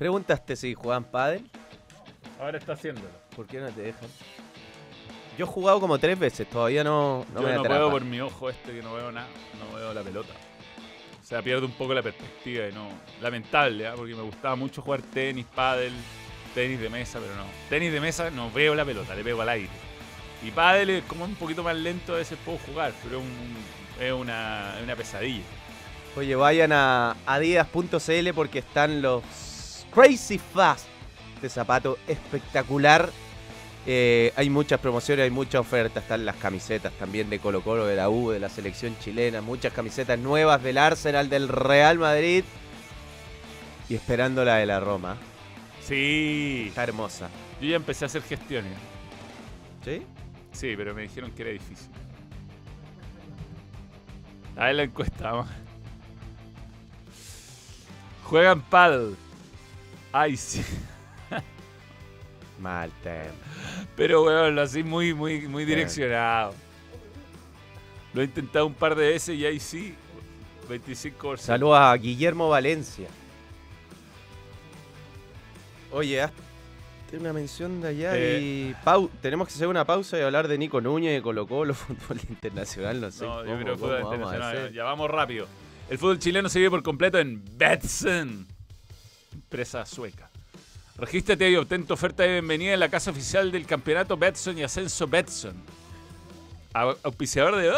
Preguntaste si jugaban pádel. Ahora está haciéndolo. ¿Por qué no te dejan? Yo he jugado como tres veces, todavía no, no Yo me no atrapa. puedo por mi ojo este que no veo nada, no veo la pelota. O sea, pierdo un poco la perspectiva y no. Lamentable, ¿ah? porque me gustaba mucho jugar tenis, pádel, tenis de mesa, pero no. Tenis de mesa no veo la pelota, le pego al aire. Y pádel es como un poquito más lento, a veces puedo jugar, pero es, un- es una, es una pesadilla. Oye, vayan a adidas.cl porque están los Crazy Fast de zapato espectacular. Eh, hay muchas promociones, hay muchas ofertas. Están las camisetas también de Colo Colo, de la U, de la selección chilena. Muchas camisetas nuevas del Arsenal, del Real Madrid. Y esperando la de la Roma. Sí, Está hermosa. yo ya empecé a hacer gestiones. ¿Sí? Sí, pero me dijeron que era difícil. A ver la encuesta, vamos. Juegan paddle. Ay, sí. Mal tema. Pero, weón, lo así muy, muy, muy direccionado. Lo he intentado un par de veces y ahí sí. 25%. Saludos a Guillermo Valencia. Oye, hazte una mención de allá Eh. y pau tenemos que hacer una pausa y hablar de Nico Núñez, de Colo Colo, fútbol internacional, no sé. No, yo creo cómo fútbol vamos internacional. hacer. Ya vamos rápido. El fútbol chileno se vive por completo en Betson, empresa sueca. Regístrate y obtén tu oferta de bienvenida en la casa oficial del campeonato Betson y Ascenso Betson. Au- Auspiciador de.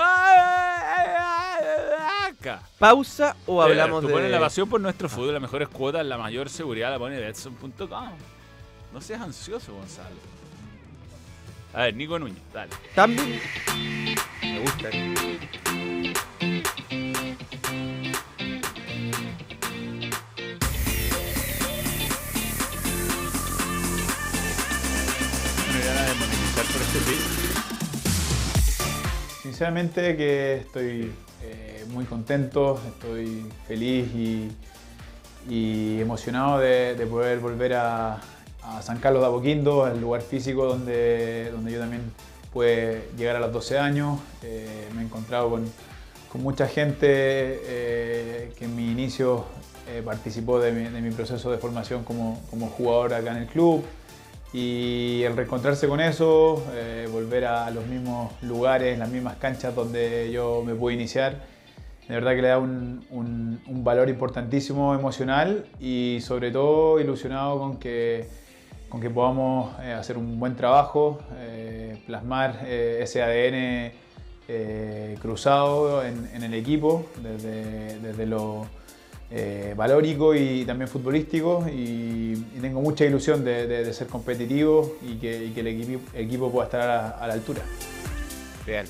Acá. ¿Pausa o hablamos tú de.? pones la pasión por nuestro fútbol, las mejores cuotas, la mayor seguridad la pone Betson.com. No seas ansioso, Gonzalo. A ver, Nico Núñez, dale. También. Me gusta. Sinceramente que estoy eh, muy contento, estoy feliz y, emocionado de, de poder volver a, San Carlos de Apoquindo, el lugar físico donde, donde yo también pude llegar a los 12 años. Eh, me he encontrado con, mucha gente eh, que en mi inicio participó de mi, de mi proceso de formación como, como jugador acá en el club. Y el reencontrarse con eso, eh, volver a los mismos lugares, las mismas canchas donde yo me pude iniciar, de verdad que le da un, un- un valor importantísimo emocional y sobre todo ilusionado con que, con que podamos eh, hacer un buen trabajo, eh, plasmar eh, ese ADN eh, cruzado en, en el equipo, desde, desde lo eh, valórico y también futbolístico y, tengo mucha ilusión de, ser competitivo y que, y que el equipo, equipo pueda estar a, la altura. Bien.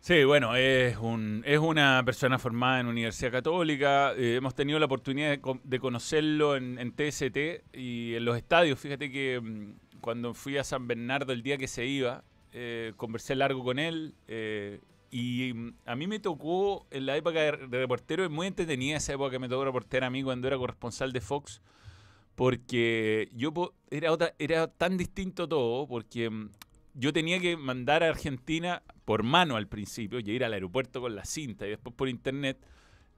Sí, bueno, es, un, es una persona formada en Universidad Católica. eh, hemos tenido la oportunidad de, co- de conocerlo en, en TST y en los estadios. Fíjate que mm, cuando fui a San Bernardo el día que se iba, eh, conversé largo con él. eh, y mm, a mí me tocó en la época de, reportero, es muy entretenida esa época que me tocó reportear a mí cuando era corresponsal de Fox. Porque yo era, otra, era tan distinto todo, porque mm, yo tenía que mandar a Argentina por mano al principio y ir al aeropuerto con la cinta y después por internet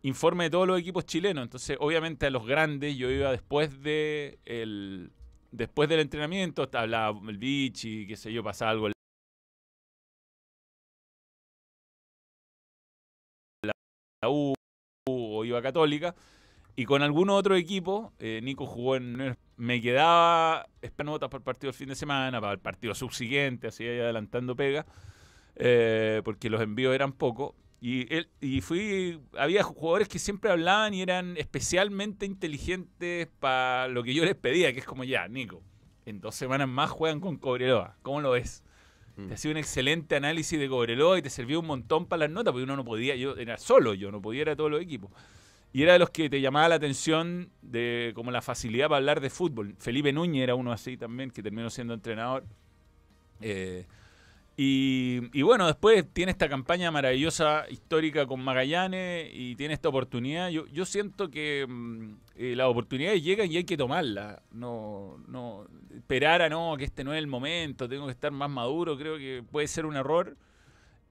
informe de todos los equipos chilenos. Entonces, obviamente a los grandes yo iba después de el después del entrenamiento, hablaba el Vichy, qué sé yo, pasaba algo U o iba Católica. Y con algún otro equipo, eh, Nico jugó en. Me quedaba esperando notas para el partido del fin de semana, para el partido subsiguiente, así adelantando pega, eh, porque los envíos eran pocos. Y, él, y fui. Había jugadores que siempre hablaban y eran especialmente inteligentes para lo que yo les pedía, que es como ya, Nico, en dos semanas más juegan con Cobreloa. ¿Cómo lo ves? Mm. Te hacía un excelente análisis de Cobreloa y te servía un montón para las notas, porque uno no podía, yo era solo yo, no podía ir a todos los equipos. Y era de los que te llamaba la atención de como la facilidad para hablar de fútbol. Felipe Núñez era uno así también, que terminó siendo entrenador. Eh, Y, y bueno, después tiene esta campaña maravillosa, histórica con Magallanes y tiene esta oportunidad. Yo, yo siento que mm, eh, las oportunidades llegan y hay que tomarlas. No, no esperar a no, que este no es el momento, tengo que estar más maduro, creo que puede ser un error.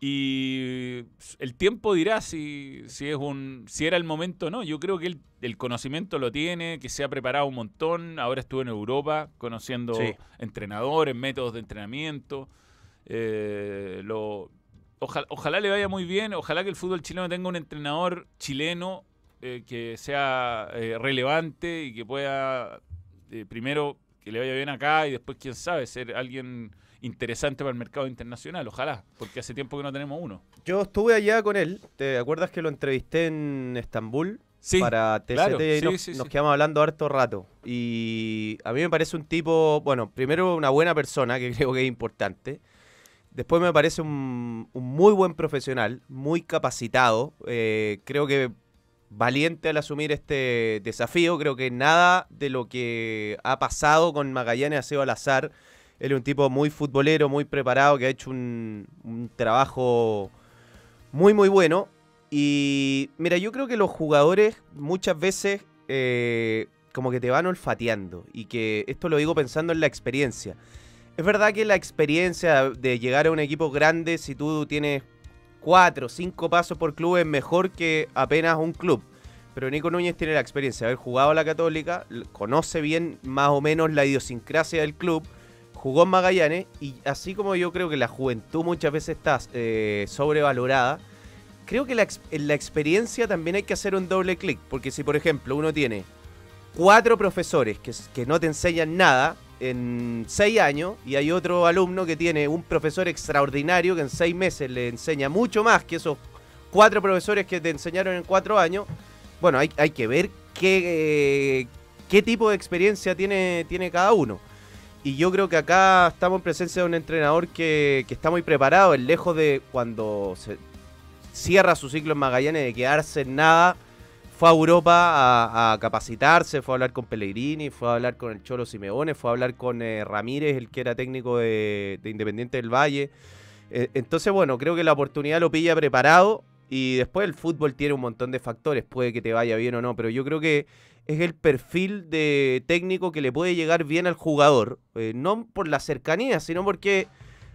Y el tiempo dirá si, si es un si era el momento o no. Yo creo que él, el conocimiento lo tiene, que se ha preparado un montón. Ahora estuvo en Europa conociendo Sí. entrenadores, métodos de entrenamiento. Eh, lo, ojalá, ojalá le vaya muy bien. Ojalá que el fútbol chileno tenga un entrenador chileno eh, que sea eh, relevante y que pueda primero que le vaya bien acá y después, quién sabe, ser alguien interesante para el mercado internacional. Ojalá, porque hace tiempo que no tenemos uno. Yo estuve allá con él. ¿Te acuerdas que lo entrevisté en Estambul? Sí, para TCT claro, sí, nos, sí, nos quedamos hablando harto rato. Y a mí me parece un tipo, bueno, primero una buena persona, que creo que es importante. Después me parece un, muy buen profesional, muy capacitado. eh, creo que valiente al asumir este desafío. Creo que nada de lo que ha pasado con Magallanes ha sido al azar. Él es un tipo muy futbolero, muy preparado, que ha hecho un, un trabajo muy, muy bueno. Y mira, yo creo que los jugadores muchas veces eh, como que te van olfateando. Y que esto lo digo pensando en la experiencia. Es verdad que la experiencia de llegar a un equipo grande, si tú tienes cuatro, cinco pasos por club, es mejor que apenas un club. Pero Nico Núñez tiene la experiencia de haber jugado a la Católica, conoce bien más o menos la idiosincrasia del club, jugó en Magallanes y así como yo creo que la juventud muchas veces está eh, sobrevalorada, creo que la, en la experiencia también hay que hacer un doble clic, porque si por ejemplo uno tiene cuatro profesores que no te enseñan nada en seis años y hay otro alumno que tiene un profesor extraordinario que en seis meses le enseña mucho más que esos cuatro profesores que te enseñaron en cuatro años, bueno, hay, hay que ver qué, eh, qué tipo de experiencia tiene, tiene cada uno. Y yo creo que acá estamos en presencia de un entrenador que, que está muy preparado, es lejos de cuando se cierra su ciclo en Magallanes de quedarse en nada. Fue a Europa a, capacitarse, fue a hablar con Pellegrini, fue a hablar con el Cholo Simeone, fue a hablar con eh, Ramírez, el que era técnico de, de Independiente del Valle. Eh, entonces, bueno, creo que la oportunidad lo pilla preparado y después el fútbol tiene un montón de factores, puede que te vaya bien o no, pero yo creo que es el perfil de técnico que le puede llegar bien al jugador, eh, no por la cercanía, sino porque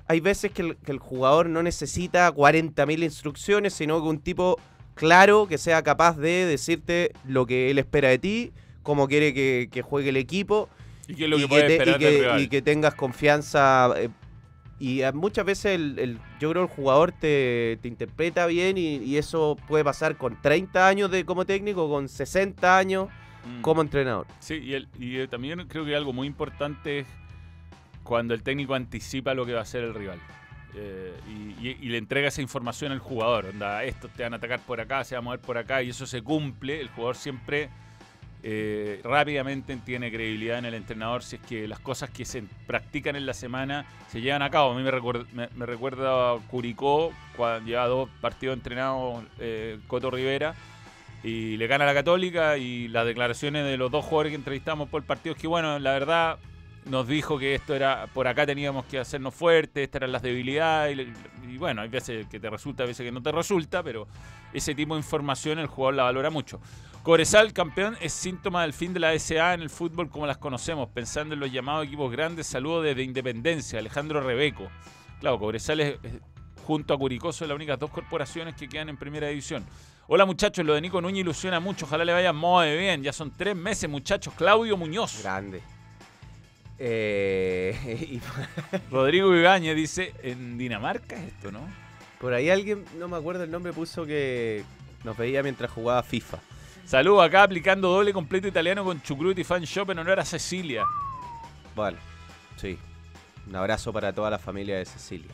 hay veces que el, que el jugador no necesita 40.000 instrucciones, sino que un tipo claro que sea capaz de decirte lo que él espera de ti, cómo quiere que, que juegue el equipo ¿Y lo que puede te- y esperar que- del rival? y que tengas confianza. eh, y a- muchas veces el, el- yo creo el jugador te, te interpreta bien y, y eso puede pasar con 30 años de como técnico, con 60 años Mm. como entrenador. Sí, y, el- y, eh, también creo que algo muy importante es cuando el técnico anticipa lo que va a hacer el rival. Eh, y, le entrega esa información al jugador. Onda, estos te van a atacar por acá, se van a mover por acá, y eso se cumple. El jugador siempre eh, rápidamente tiene credibilidad en el entrenador si es que las cosas que se practican en la semana se llevan a cabo. A mí me, recuerda, me recuerda a Curicó, cuando lleva dos partidos entrenados eh, Coto Rivera y le gana a la Católica y las declaraciones de los dos jugadores que entrevistamos por el partido es que bueno, la verdad nos dijo que esto era, por acá teníamos que hacernos fuertes, estas eran las debilidades y, y bueno, hay veces que te resulta, a veces que no te resulta, pero ese tipo de información el jugador la valora mucho. Cobresal, campeón, es síntoma del fin de la SA en el fútbol como las conocemos, pensando en los llamados equipos grandes, saludo desde Independencia, Alejandro Rebeco. Claro, Cobresal es, es- junto a Curicó son las únicas dos corporaciones que quedan en primera división. Hola muchachos, lo de Nico Núñez ilusiona mucho, ojalá le vaya muy bien, ya son tres meses muchachos, Claudio Muñoz. Grande. Eh, y Rodrigo Ibáñez dice, en Dinamarca es esto, ¿no? por ahí alguien, no me acuerdo el nombre, puso que nos veía mientras jugaba FIFA. Saludos acá aplicando doble completo italiano con Chucruti Fan Shop en honor a Cecilia. Bueno, sí. Un abrazo para toda la familia de Cecilia.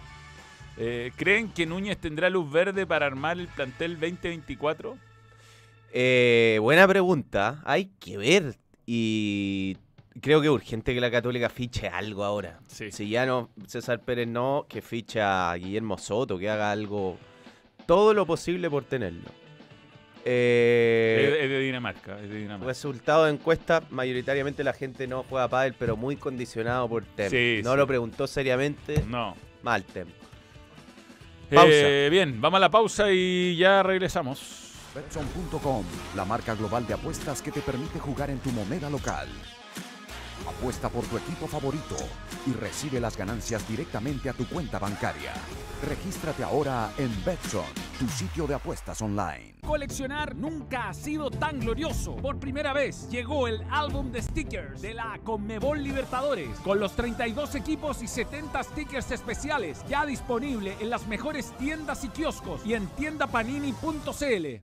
Eh, ¿Creen que Núñez tendrá luz verde para armar el plantel 2024? Eh, buena pregunta. Hay que ver. Y creo que es urgente que la Católica fiche algo ahora. Sí. Si ya no, César Pérez no, que ficha a Guillermo Soto, que haga algo, todo lo posible por tenerlo. Eh, es, es de Dinamarca, es de Dinamarca. Resultado de encuesta, mayoritariamente la gente no juega pádel, pero muy condicionado por Tem. Sí, no sí. lo preguntó seriamente, No. mal Tem. Pausa. Eh, bien, vamos a la pausa y ya regresamos. Betson.com, la marca global de apuestas que te permite jugar en tu moneda local. Apuesta por tu equipo favorito y recibe las ganancias directamente a tu cuenta bancaria. Regístrate ahora en Betson, tu sitio de apuestas online. Coleccionar nunca ha sido tan glorioso. Por primera vez llegó el álbum de stickers de la Conmebol Libertadores con los 32 equipos y 70 stickers especiales ya disponible en las mejores tiendas y kioscos y en tiendapanini.cl.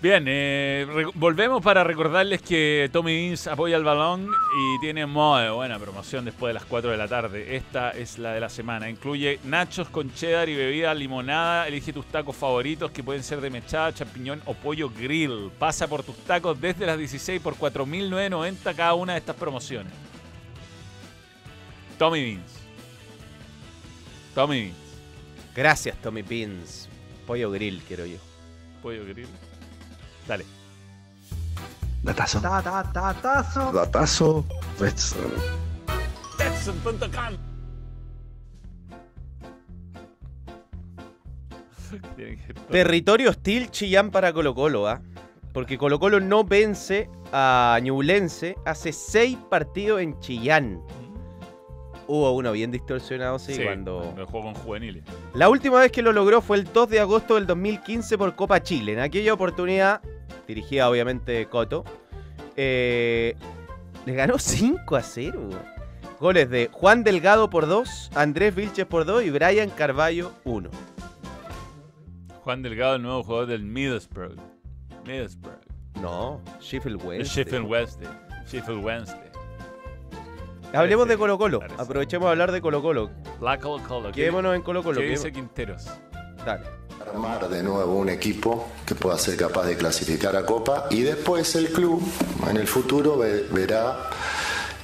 Bien, eh, volvemos para recordarles que Tommy Beans apoya el balón y tiene muy buena promoción después de las 4 de la tarde. Esta es la de la semana. Incluye nachos con cheddar y bebida limonada. Elige tus tacos favoritos que pueden ser de mechada, champiñón o pollo grill. Pasa por tus tacos desde las 16 por 4.990 cada una de estas promociones. Tommy Beans. Tommy Beans. Gracias, Tommy Pins. Pollo grill, quiero yo. Pollo grill. Dale. Datazo. Datazo. Betson. Tiene que- Territorio hostil Chillán para Colo Colo, ¿ah? Porque Colo Colo no vence a Ñublense hace seis partidos en Chillán. Hubo uno bien distorsionado, sí, Sí, cuando... cuando jugó con juveniles. La última vez que lo logró fue el 2 de agosto del 2015 por Copa Chile. En aquella oportunidad, dirigida obviamente Coto, eh, le ganó 5 a 0. Goles de Juan Delgado por 2, Andrés Vilches por 2 y Brian Carballo 1. Juan Delgado, el nuevo jugador del Middlesbrough. Middlesbrough. No, Sheffield El Wednesday. Sheffield Wednesday. Sheffield Wednesday. Hablemos de Colo Colo. Aprovechemos a hablar de Colo Colo. La Colo Colo. ¿Qué, Quedémonos en Colo Colo. qué quedémonos- dice Quinteros? Dale. Armar de nuevo un equipo que pueda ser capaz de clasificar a Copa y después el club en el futuro ve- verá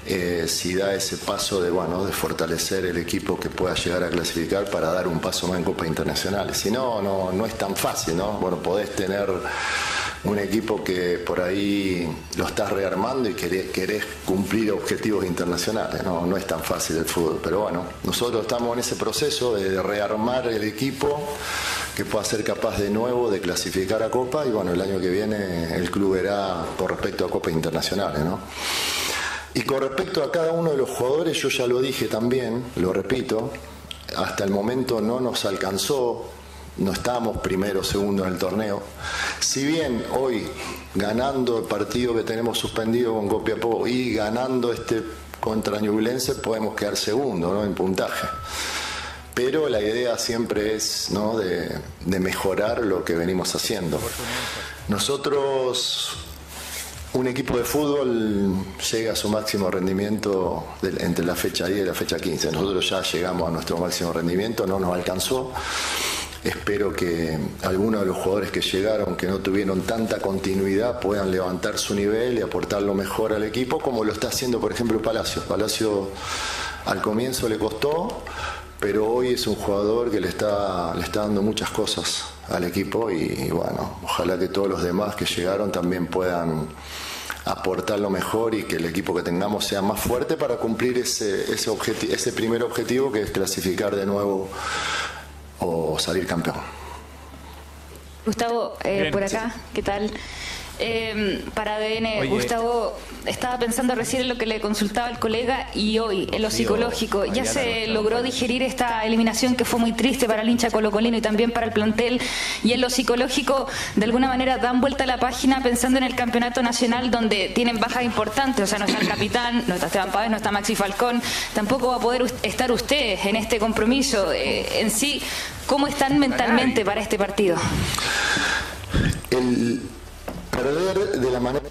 eh, si da ese paso de bueno de fortalecer el equipo que pueda llegar a clasificar para dar un paso más en Copa Internacionales. Si no, no, no es tan fácil, ¿no? Bueno, podés tener un equipo que por ahí lo estás rearmando y querés, querés cumplir objetivos internacionales. No, no es tan fácil el fútbol, pero bueno, nosotros estamos en ese proceso de rearmar el equipo que pueda ser capaz de nuevo de clasificar a Copa y bueno, el año que viene el club verá con respecto a Copas Internacionales, ¿no? Y con respecto a cada uno de los jugadores, yo ya lo dije también, lo repito, hasta el momento no nos alcanzó, no estábamos primero o segundo en el torneo. Si bien hoy, ganando el partido que tenemos suspendido con Copiapó y ganando este contra Ñublense, podemos quedar segundo ¿no? en puntaje. Pero la idea siempre es ¿no? de, mejorar lo que venimos haciendo. Nosotros un equipo de fútbol llega a su máximo rendimiento entre la fecha 10 y la fecha 15. Nosotros ya llegamos a nuestro máximo rendimiento, no nos alcanzó. Espero que algunos de los jugadores que llegaron, que no tuvieron tanta continuidad, puedan levantar su nivel y aportar lo mejor al equipo, como lo está haciendo, por ejemplo, Palacio. Palacio al comienzo le costó, pero hoy es un jugador que le está, le está dando muchas cosas al equipo y, bueno, ojalá que todos los demás que llegaron también puedan aportar lo mejor y que el equipo que tengamos sea más fuerte para cumplir ese, ese, objeti- ese primer objetivo que es clasificar de nuevo o salir campeón. Gustavo, eh, por acá, ¿qué tal? Eh, para ADN, Gustavo, estaba pensando recién en lo que le consultaba el colega y hoy, en lo psicológico. Ya se logró digerir esta eliminación que fue muy triste para el hincha colocolino y también para el plantel. Y en lo psicológico, de alguna manera, dan vuelta a la página pensando en el campeonato nacional donde tienen bajas importantes. O sea, no está el capitán, no está Esteban Páez, no está Maxi Falcón. Tampoco va a poder estar usted en este compromiso. Eh, en sí, ¿cómo están mentalmente para este partido? El perder de la manera.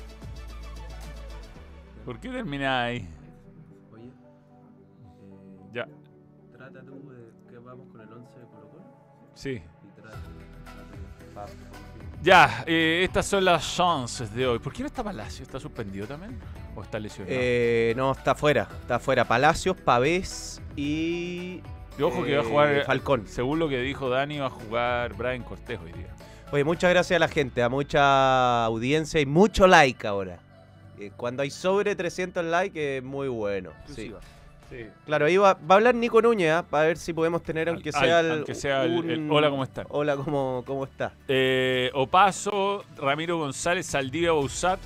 ¿Por qué termina ahí? Oye, Ya, trata tú de que vamos con el 11 de Colo Colo sí. y trata, trata de- Ya, eh, estas son las chances de hoy. ¿Por qué no está Palacio? ¿Está suspendido también? ¿O está lesionado? Eh, no, está fuera. Está fuera. Palacios, Pavés y. y ojo que va a eh, jugar. Falcón. Según lo que dijo Dani, va a jugar Brian Cortés hoy día. Oye, muchas gracias a la gente, a mucha audiencia y mucho like ahora. Eh, Cuando hay sobre 300 likes es muy bueno. Sí. Sí. Claro, ahí va, va a hablar Nico Núñez, ¿ah? para ver si podemos tener, aunque Al- sea el, aunque sea el- el un- hola, ¿cómo están? Hola, ¿cómo, cómo está? Eh, Opaso, Ramiro González, Saldivia Bausat,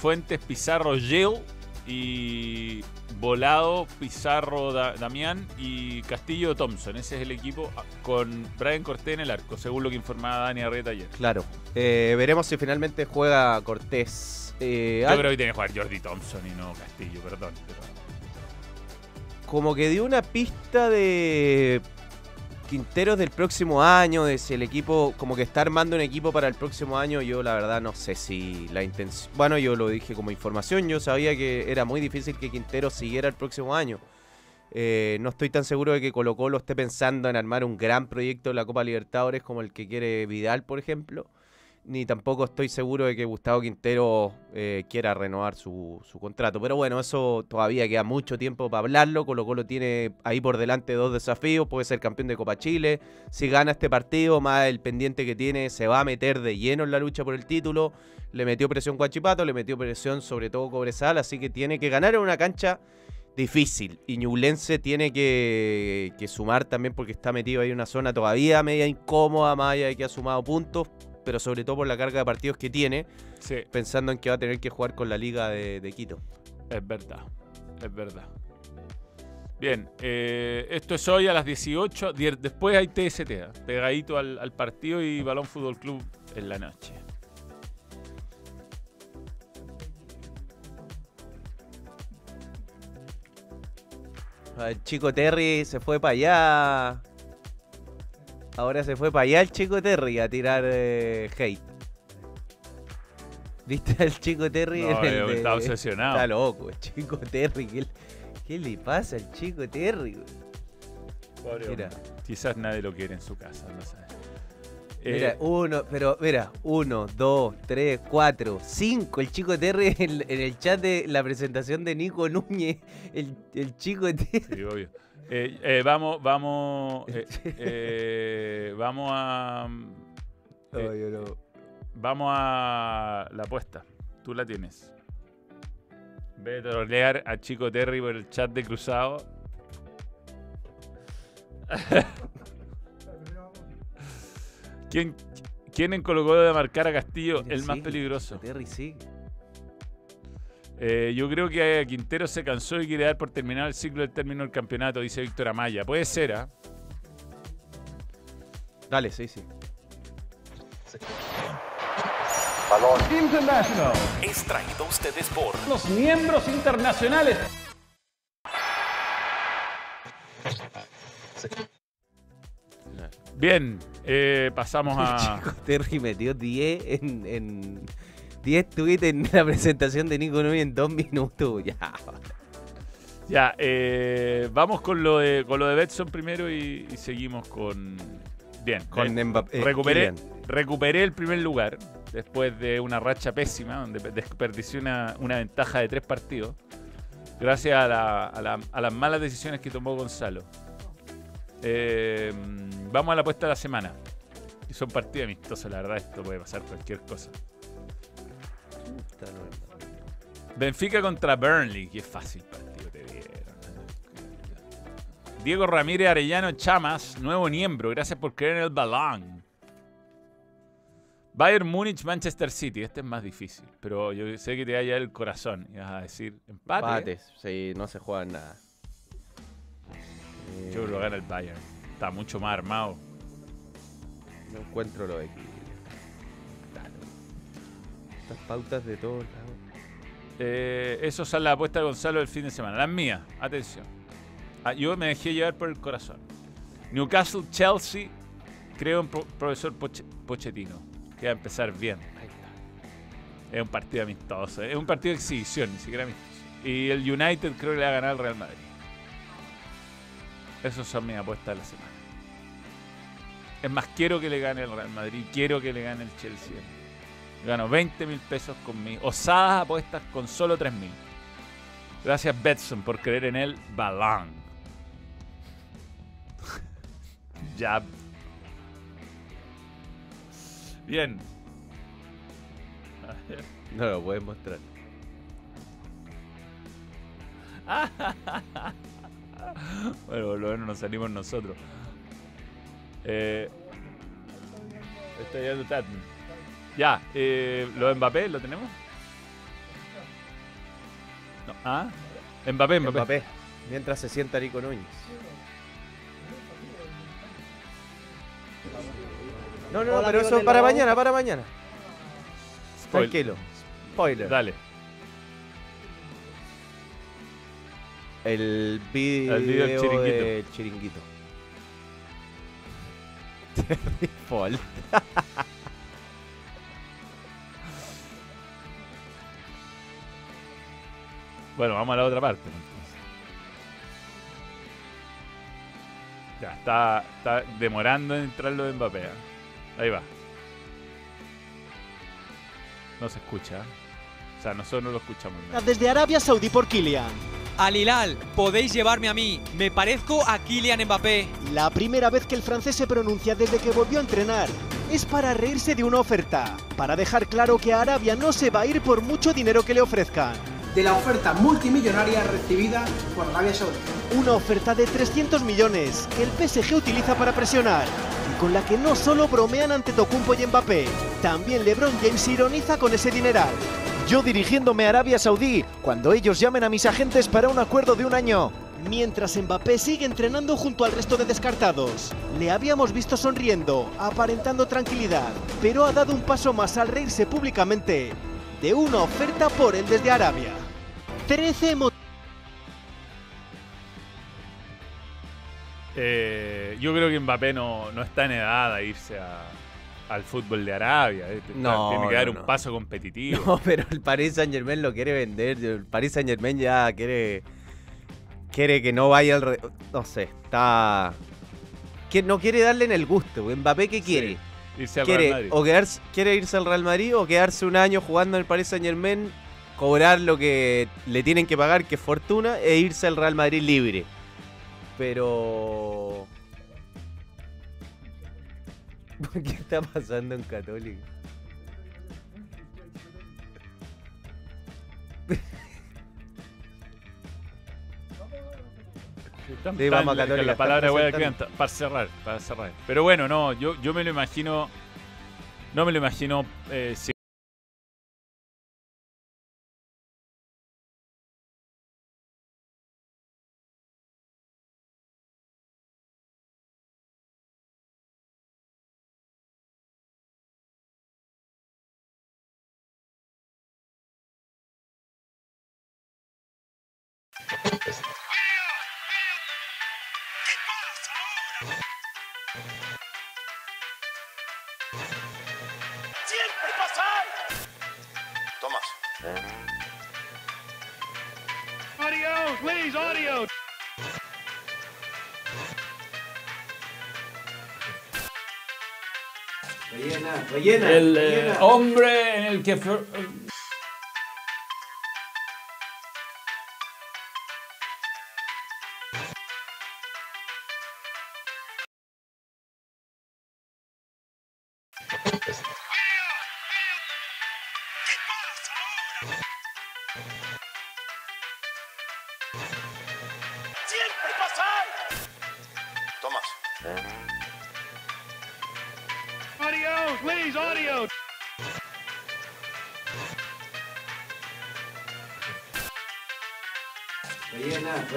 Fuentes Pizarro Yale y Volado Pizarro Da- Damián y Castillo Thompson. Ese es el equipo ah, con Brian Cortés en el arco, según lo que informaba Dani Arrieta ayer. Claro. Eh, veremos si finalmente juega Cortés. Eh, Yo creo que tiene que jugar Jordi Thompson y no Castillo, perdón. pero- como que dio una pista de Quinteros del próximo año, de si el equipo, como que está armando un equipo para el próximo año, yo la verdad no sé si la intención... Bueno, yo lo dije como información, yo sabía que era muy difícil que Quinteros siguiera el próximo año. Eh, no estoy tan seguro de que Colo Colo esté pensando en armar un gran proyecto de la Copa Libertadores como el que quiere Vidal, por ejemplo. Ni tampoco estoy seguro de que Gustavo Quintero eh, quiera renovar su, su contrato. Pero bueno, eso todavía queda mucho tiempo para hablarlo. Colo Colo tiene ahí por delante dos desafíos. Puede ser campeón de Copa Chile. Si gana este partido, más el pendiente que tiene, se va a meter de lleno en la lucha por el título. Le metió presión Guachipato, le metió presión sobre todo Cobresal. Así que tiene que ganar en una cancha difícil. Y Ñublense tiene que, que sumar también porque está metido ahí en una zona todavía media incómoda, más allá de que ha sumado puntos, pero sobre todo por la carga de partidos que tiene, Sí, pensando en que va a tener que jugar con la liga de, de Quito. es verdad. Es verdad. Bien, eh, esto es hoy a las 18. Dier- Después hay TST, ¿eh? pegadito al, al partido y Balón Fútbol Club en la noche. El chico Terry se fue para allá. Ahora se fue para allá el chico Terry a tirar eh, hate. ¿Viste al chico Terry? No, en el eh, de- está obsesionado. Está loco, el chico Terry. ¿Qué, qué le pasa al chico Terry? Mira. Quizás nadie lo quiere en su casa, no sé. Eh, Mira, uno, pero mira, uno, dos, tres, cuatro, cinco. El chico Terry en, en el chat de la presentación de Nico Núñez. El, el chico Terry. sí, obvio. Eh, eh, vamos, vamos, eh, eh, vamos a, No, Eh, yo no. vamos a la apuesta. Tú la tienes. Ve a trolear a Chico Terry por el chat de Cruzado. ¿Quién, ¿Quién en Colo Colo de marcar a Castillo Mira, el más sí, peligroso? Terry sí. Eh, yo creo que Quintero se cansó y quiere dar por terminar el ciclo del término del campeonato, dice Víctor Amaya. Puede ser, ¿ah? Dale, sí, sí. International. Es traído a ustedes por Los miembros internacionales. Bien, eh, pasamos El a. chico Terry metió 10 en, en 10 tweets en la presentación de Nico Núñez en dos minutos. Ya. Ya, eh, vamos con lo de con lo de Betson primero y, y seguimos con. Bien, Con eh, Mbappé, recuperé, recuperé el primer lugar después de una racha pésima donde pe- desperdicié una, una ventaja de tres partidos. Gracias a, la- a la- a las malas decisiones que tomó Gonzalo. Eh, vamos a la apuesta de la semana. Y son partidos amistosos, la verdad, esto puede pasar cualquier cosa. Benfica contra Burnley, que fácil partido te dieron. Diego Ramírez Arellano Chamas, nuevo miembro, gracias por creer en el balón. Bayern Múnich, Manchester City. Este es más difícil, pero yo sé que te va a llevar el corazón. Y vas a decir empate. Empates, sí, no se juegan nada. Yo creo que lo gana el Bayern. Está mucho más armado. No encuentro los equilibrios. Estas pautas de todos lados. Eh, esos son las apuestas de Gonzalo del fin de semana. Las mías, atención. Ah, yo me dejé llevar por el corazón. Newcastle, Chelsea, creo en pro- profesor Poche- Pochettino, que va a empezar bien. Es un partido amistoso, es un partido de exhibición, ni siquiera amistoso. Y el United creo que le va a ganar al Real Madrid. Esas son mis apuestas de la semana. Es más, quiero que le gane el Real Madrid, quiero que le gane el Chelsea. Gano 20 mil pesos con mis osadas apuestas con solo 3 mil. Gracias Betson por creer en el balón. ya. Bien. No lo puedes mostrar. Bueno, por lo menos nos salimos nosotros. Eh, está llegando Tatman. Ya, eh, ¿lo de Mbappé lo tenemos? No, ¿Ah? Mbappé, Mbappé. Mbappé. Mientras se sienta Rico Núñez. No, no, Hola, pero eso para mañana, para mañana. Spoil- Tranquilo. Spoiler. Dale. El video, El video del chiringuito. de chiringuito. Default. Bueno, vamos a la otra parte. Ya, está, está demorando en entrar lo de Mbappé. ¿eh? Ahí va. No se escucha. ¿eh? O sea, nosotros no lo escuchamos. ¿no? Desde Arabia Saudí por Kylian. Al Hilal, podéis llevarme a mí. Me parezco a Kylian Mbappé. La primera vez que el francés se pronuncia desde que volvió a entrenar es para reírse de una oferta, para dejar claro que a Arabia no se va a ir por mucho dinero que le ofrezcan. De la oferta multimillonaria recibida por Arabia Saudí. Una oferta de 300 millones que el PSG utiliza para presionar y con la que no solo bromean ante Tocumpo y Mbappé, también LeBron James ironiza con ese dineral. Yo dirigiéndome a Arabia Saudí, cuando ellos llamen a mis agentes para un acuerdo de un año. Mientras Mbappé sigue entrenando junto al resto de descartados. Le habíamos visto sonriendo, aparentando tranquilidad, pero ha dado un paso más al reírse públicamente de una oferta por él desde Arabia. 13 mo- Eh, yo creo que Mbappé no, no está en edad a irse a- al fútbol de Arabia. No, Tiene que dar no, un no. paso competitivo. No, pero el Paris Saint Germain lo quiere vender. El Paris Saint Germain ya quiere. Quiere que no vaya al. re- No sé, está. Que no quiere darle en el gusto. Mbappé, ¿qué quiere? Irse al quiere, Real Madrid. o quedarse, quiere irse al Real Madrid o quedarse un año jugando en el Paris Saint Germain, cobrar lo que le tienen que pagar, que es fortuna, e irse al Real Madrid libre. Pero. ¿Qué está pasando en Católica? Tan- Sí, tan- vamos a Católica, La palabra voy a presentando. quedar para cerrar, para cerrar. Pero bueno, no, yo, yo me lo imagino. No me lo imagino. eh, ¡Siempre pasar! Tomás. Audio, please, audio. Rellena, rellena. el eh, rellena. hombre en el que.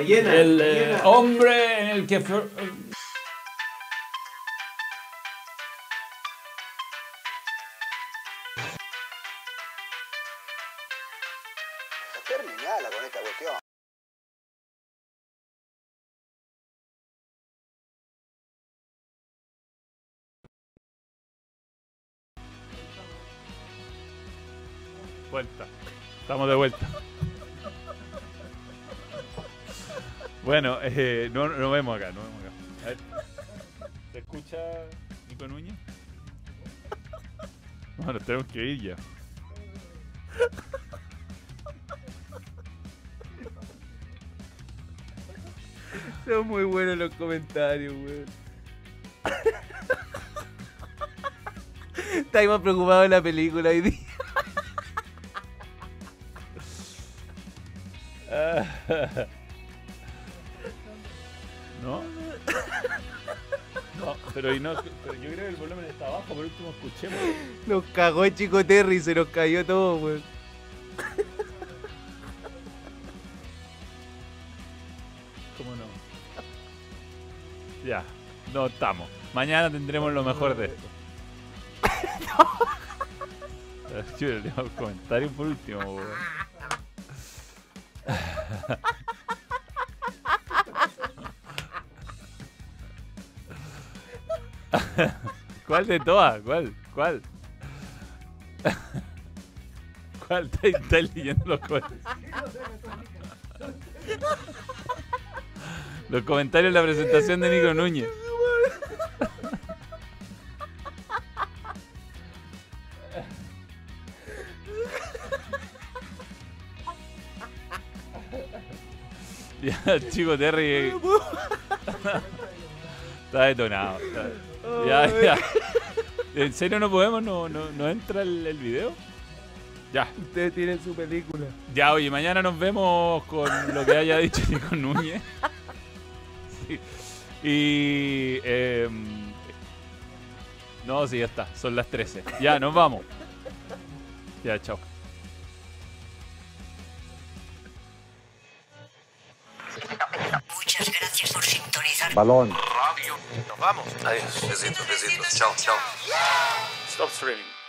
Rellena, rellena. El eh, hombre en el que... eh, no, no vemos acá, no vemos acá. A ver, ¿Se escucha Nico Núñez? Bueno, tenemos que ir ya. Son muy buenos los comentarios, weón. Estáis más preocupado de la película hoy día. ¿No? No, pero, y no, pero yo creo que el volumen está abajo, por último escuchemos. Nos cagó el chico Terry, se nos cayó todo, weón. ¿Cómo no? Ya, no estamos. Mañana tendremos lo mejor de esto. Yo le digo comentarios por último, weón. ¿Cuál de todas? ¿Cuál? ¿Cuál? ¿Cuál está, está leyendo los comentarios? Los comentarios de la presentación de Nico Núñez. Ya, el chico Terry. Está detonado. está- Ya, ya. ¿En serio no podemos? ¿No, no, no entra el, el video? Ya. Ustedes tienen su película. Ya, oye, mañana nos vemos con lo que haya dicho Nico Núñez. Sí. Y. em, no, sí, ya está. Son las 13. Ya, nos vamos. Ya, chao. Muchas gracias por sintonizar. Balón. Radio. Nos vamos. Adiós. Besitos, besitos. Chao, chao. Stop streaming.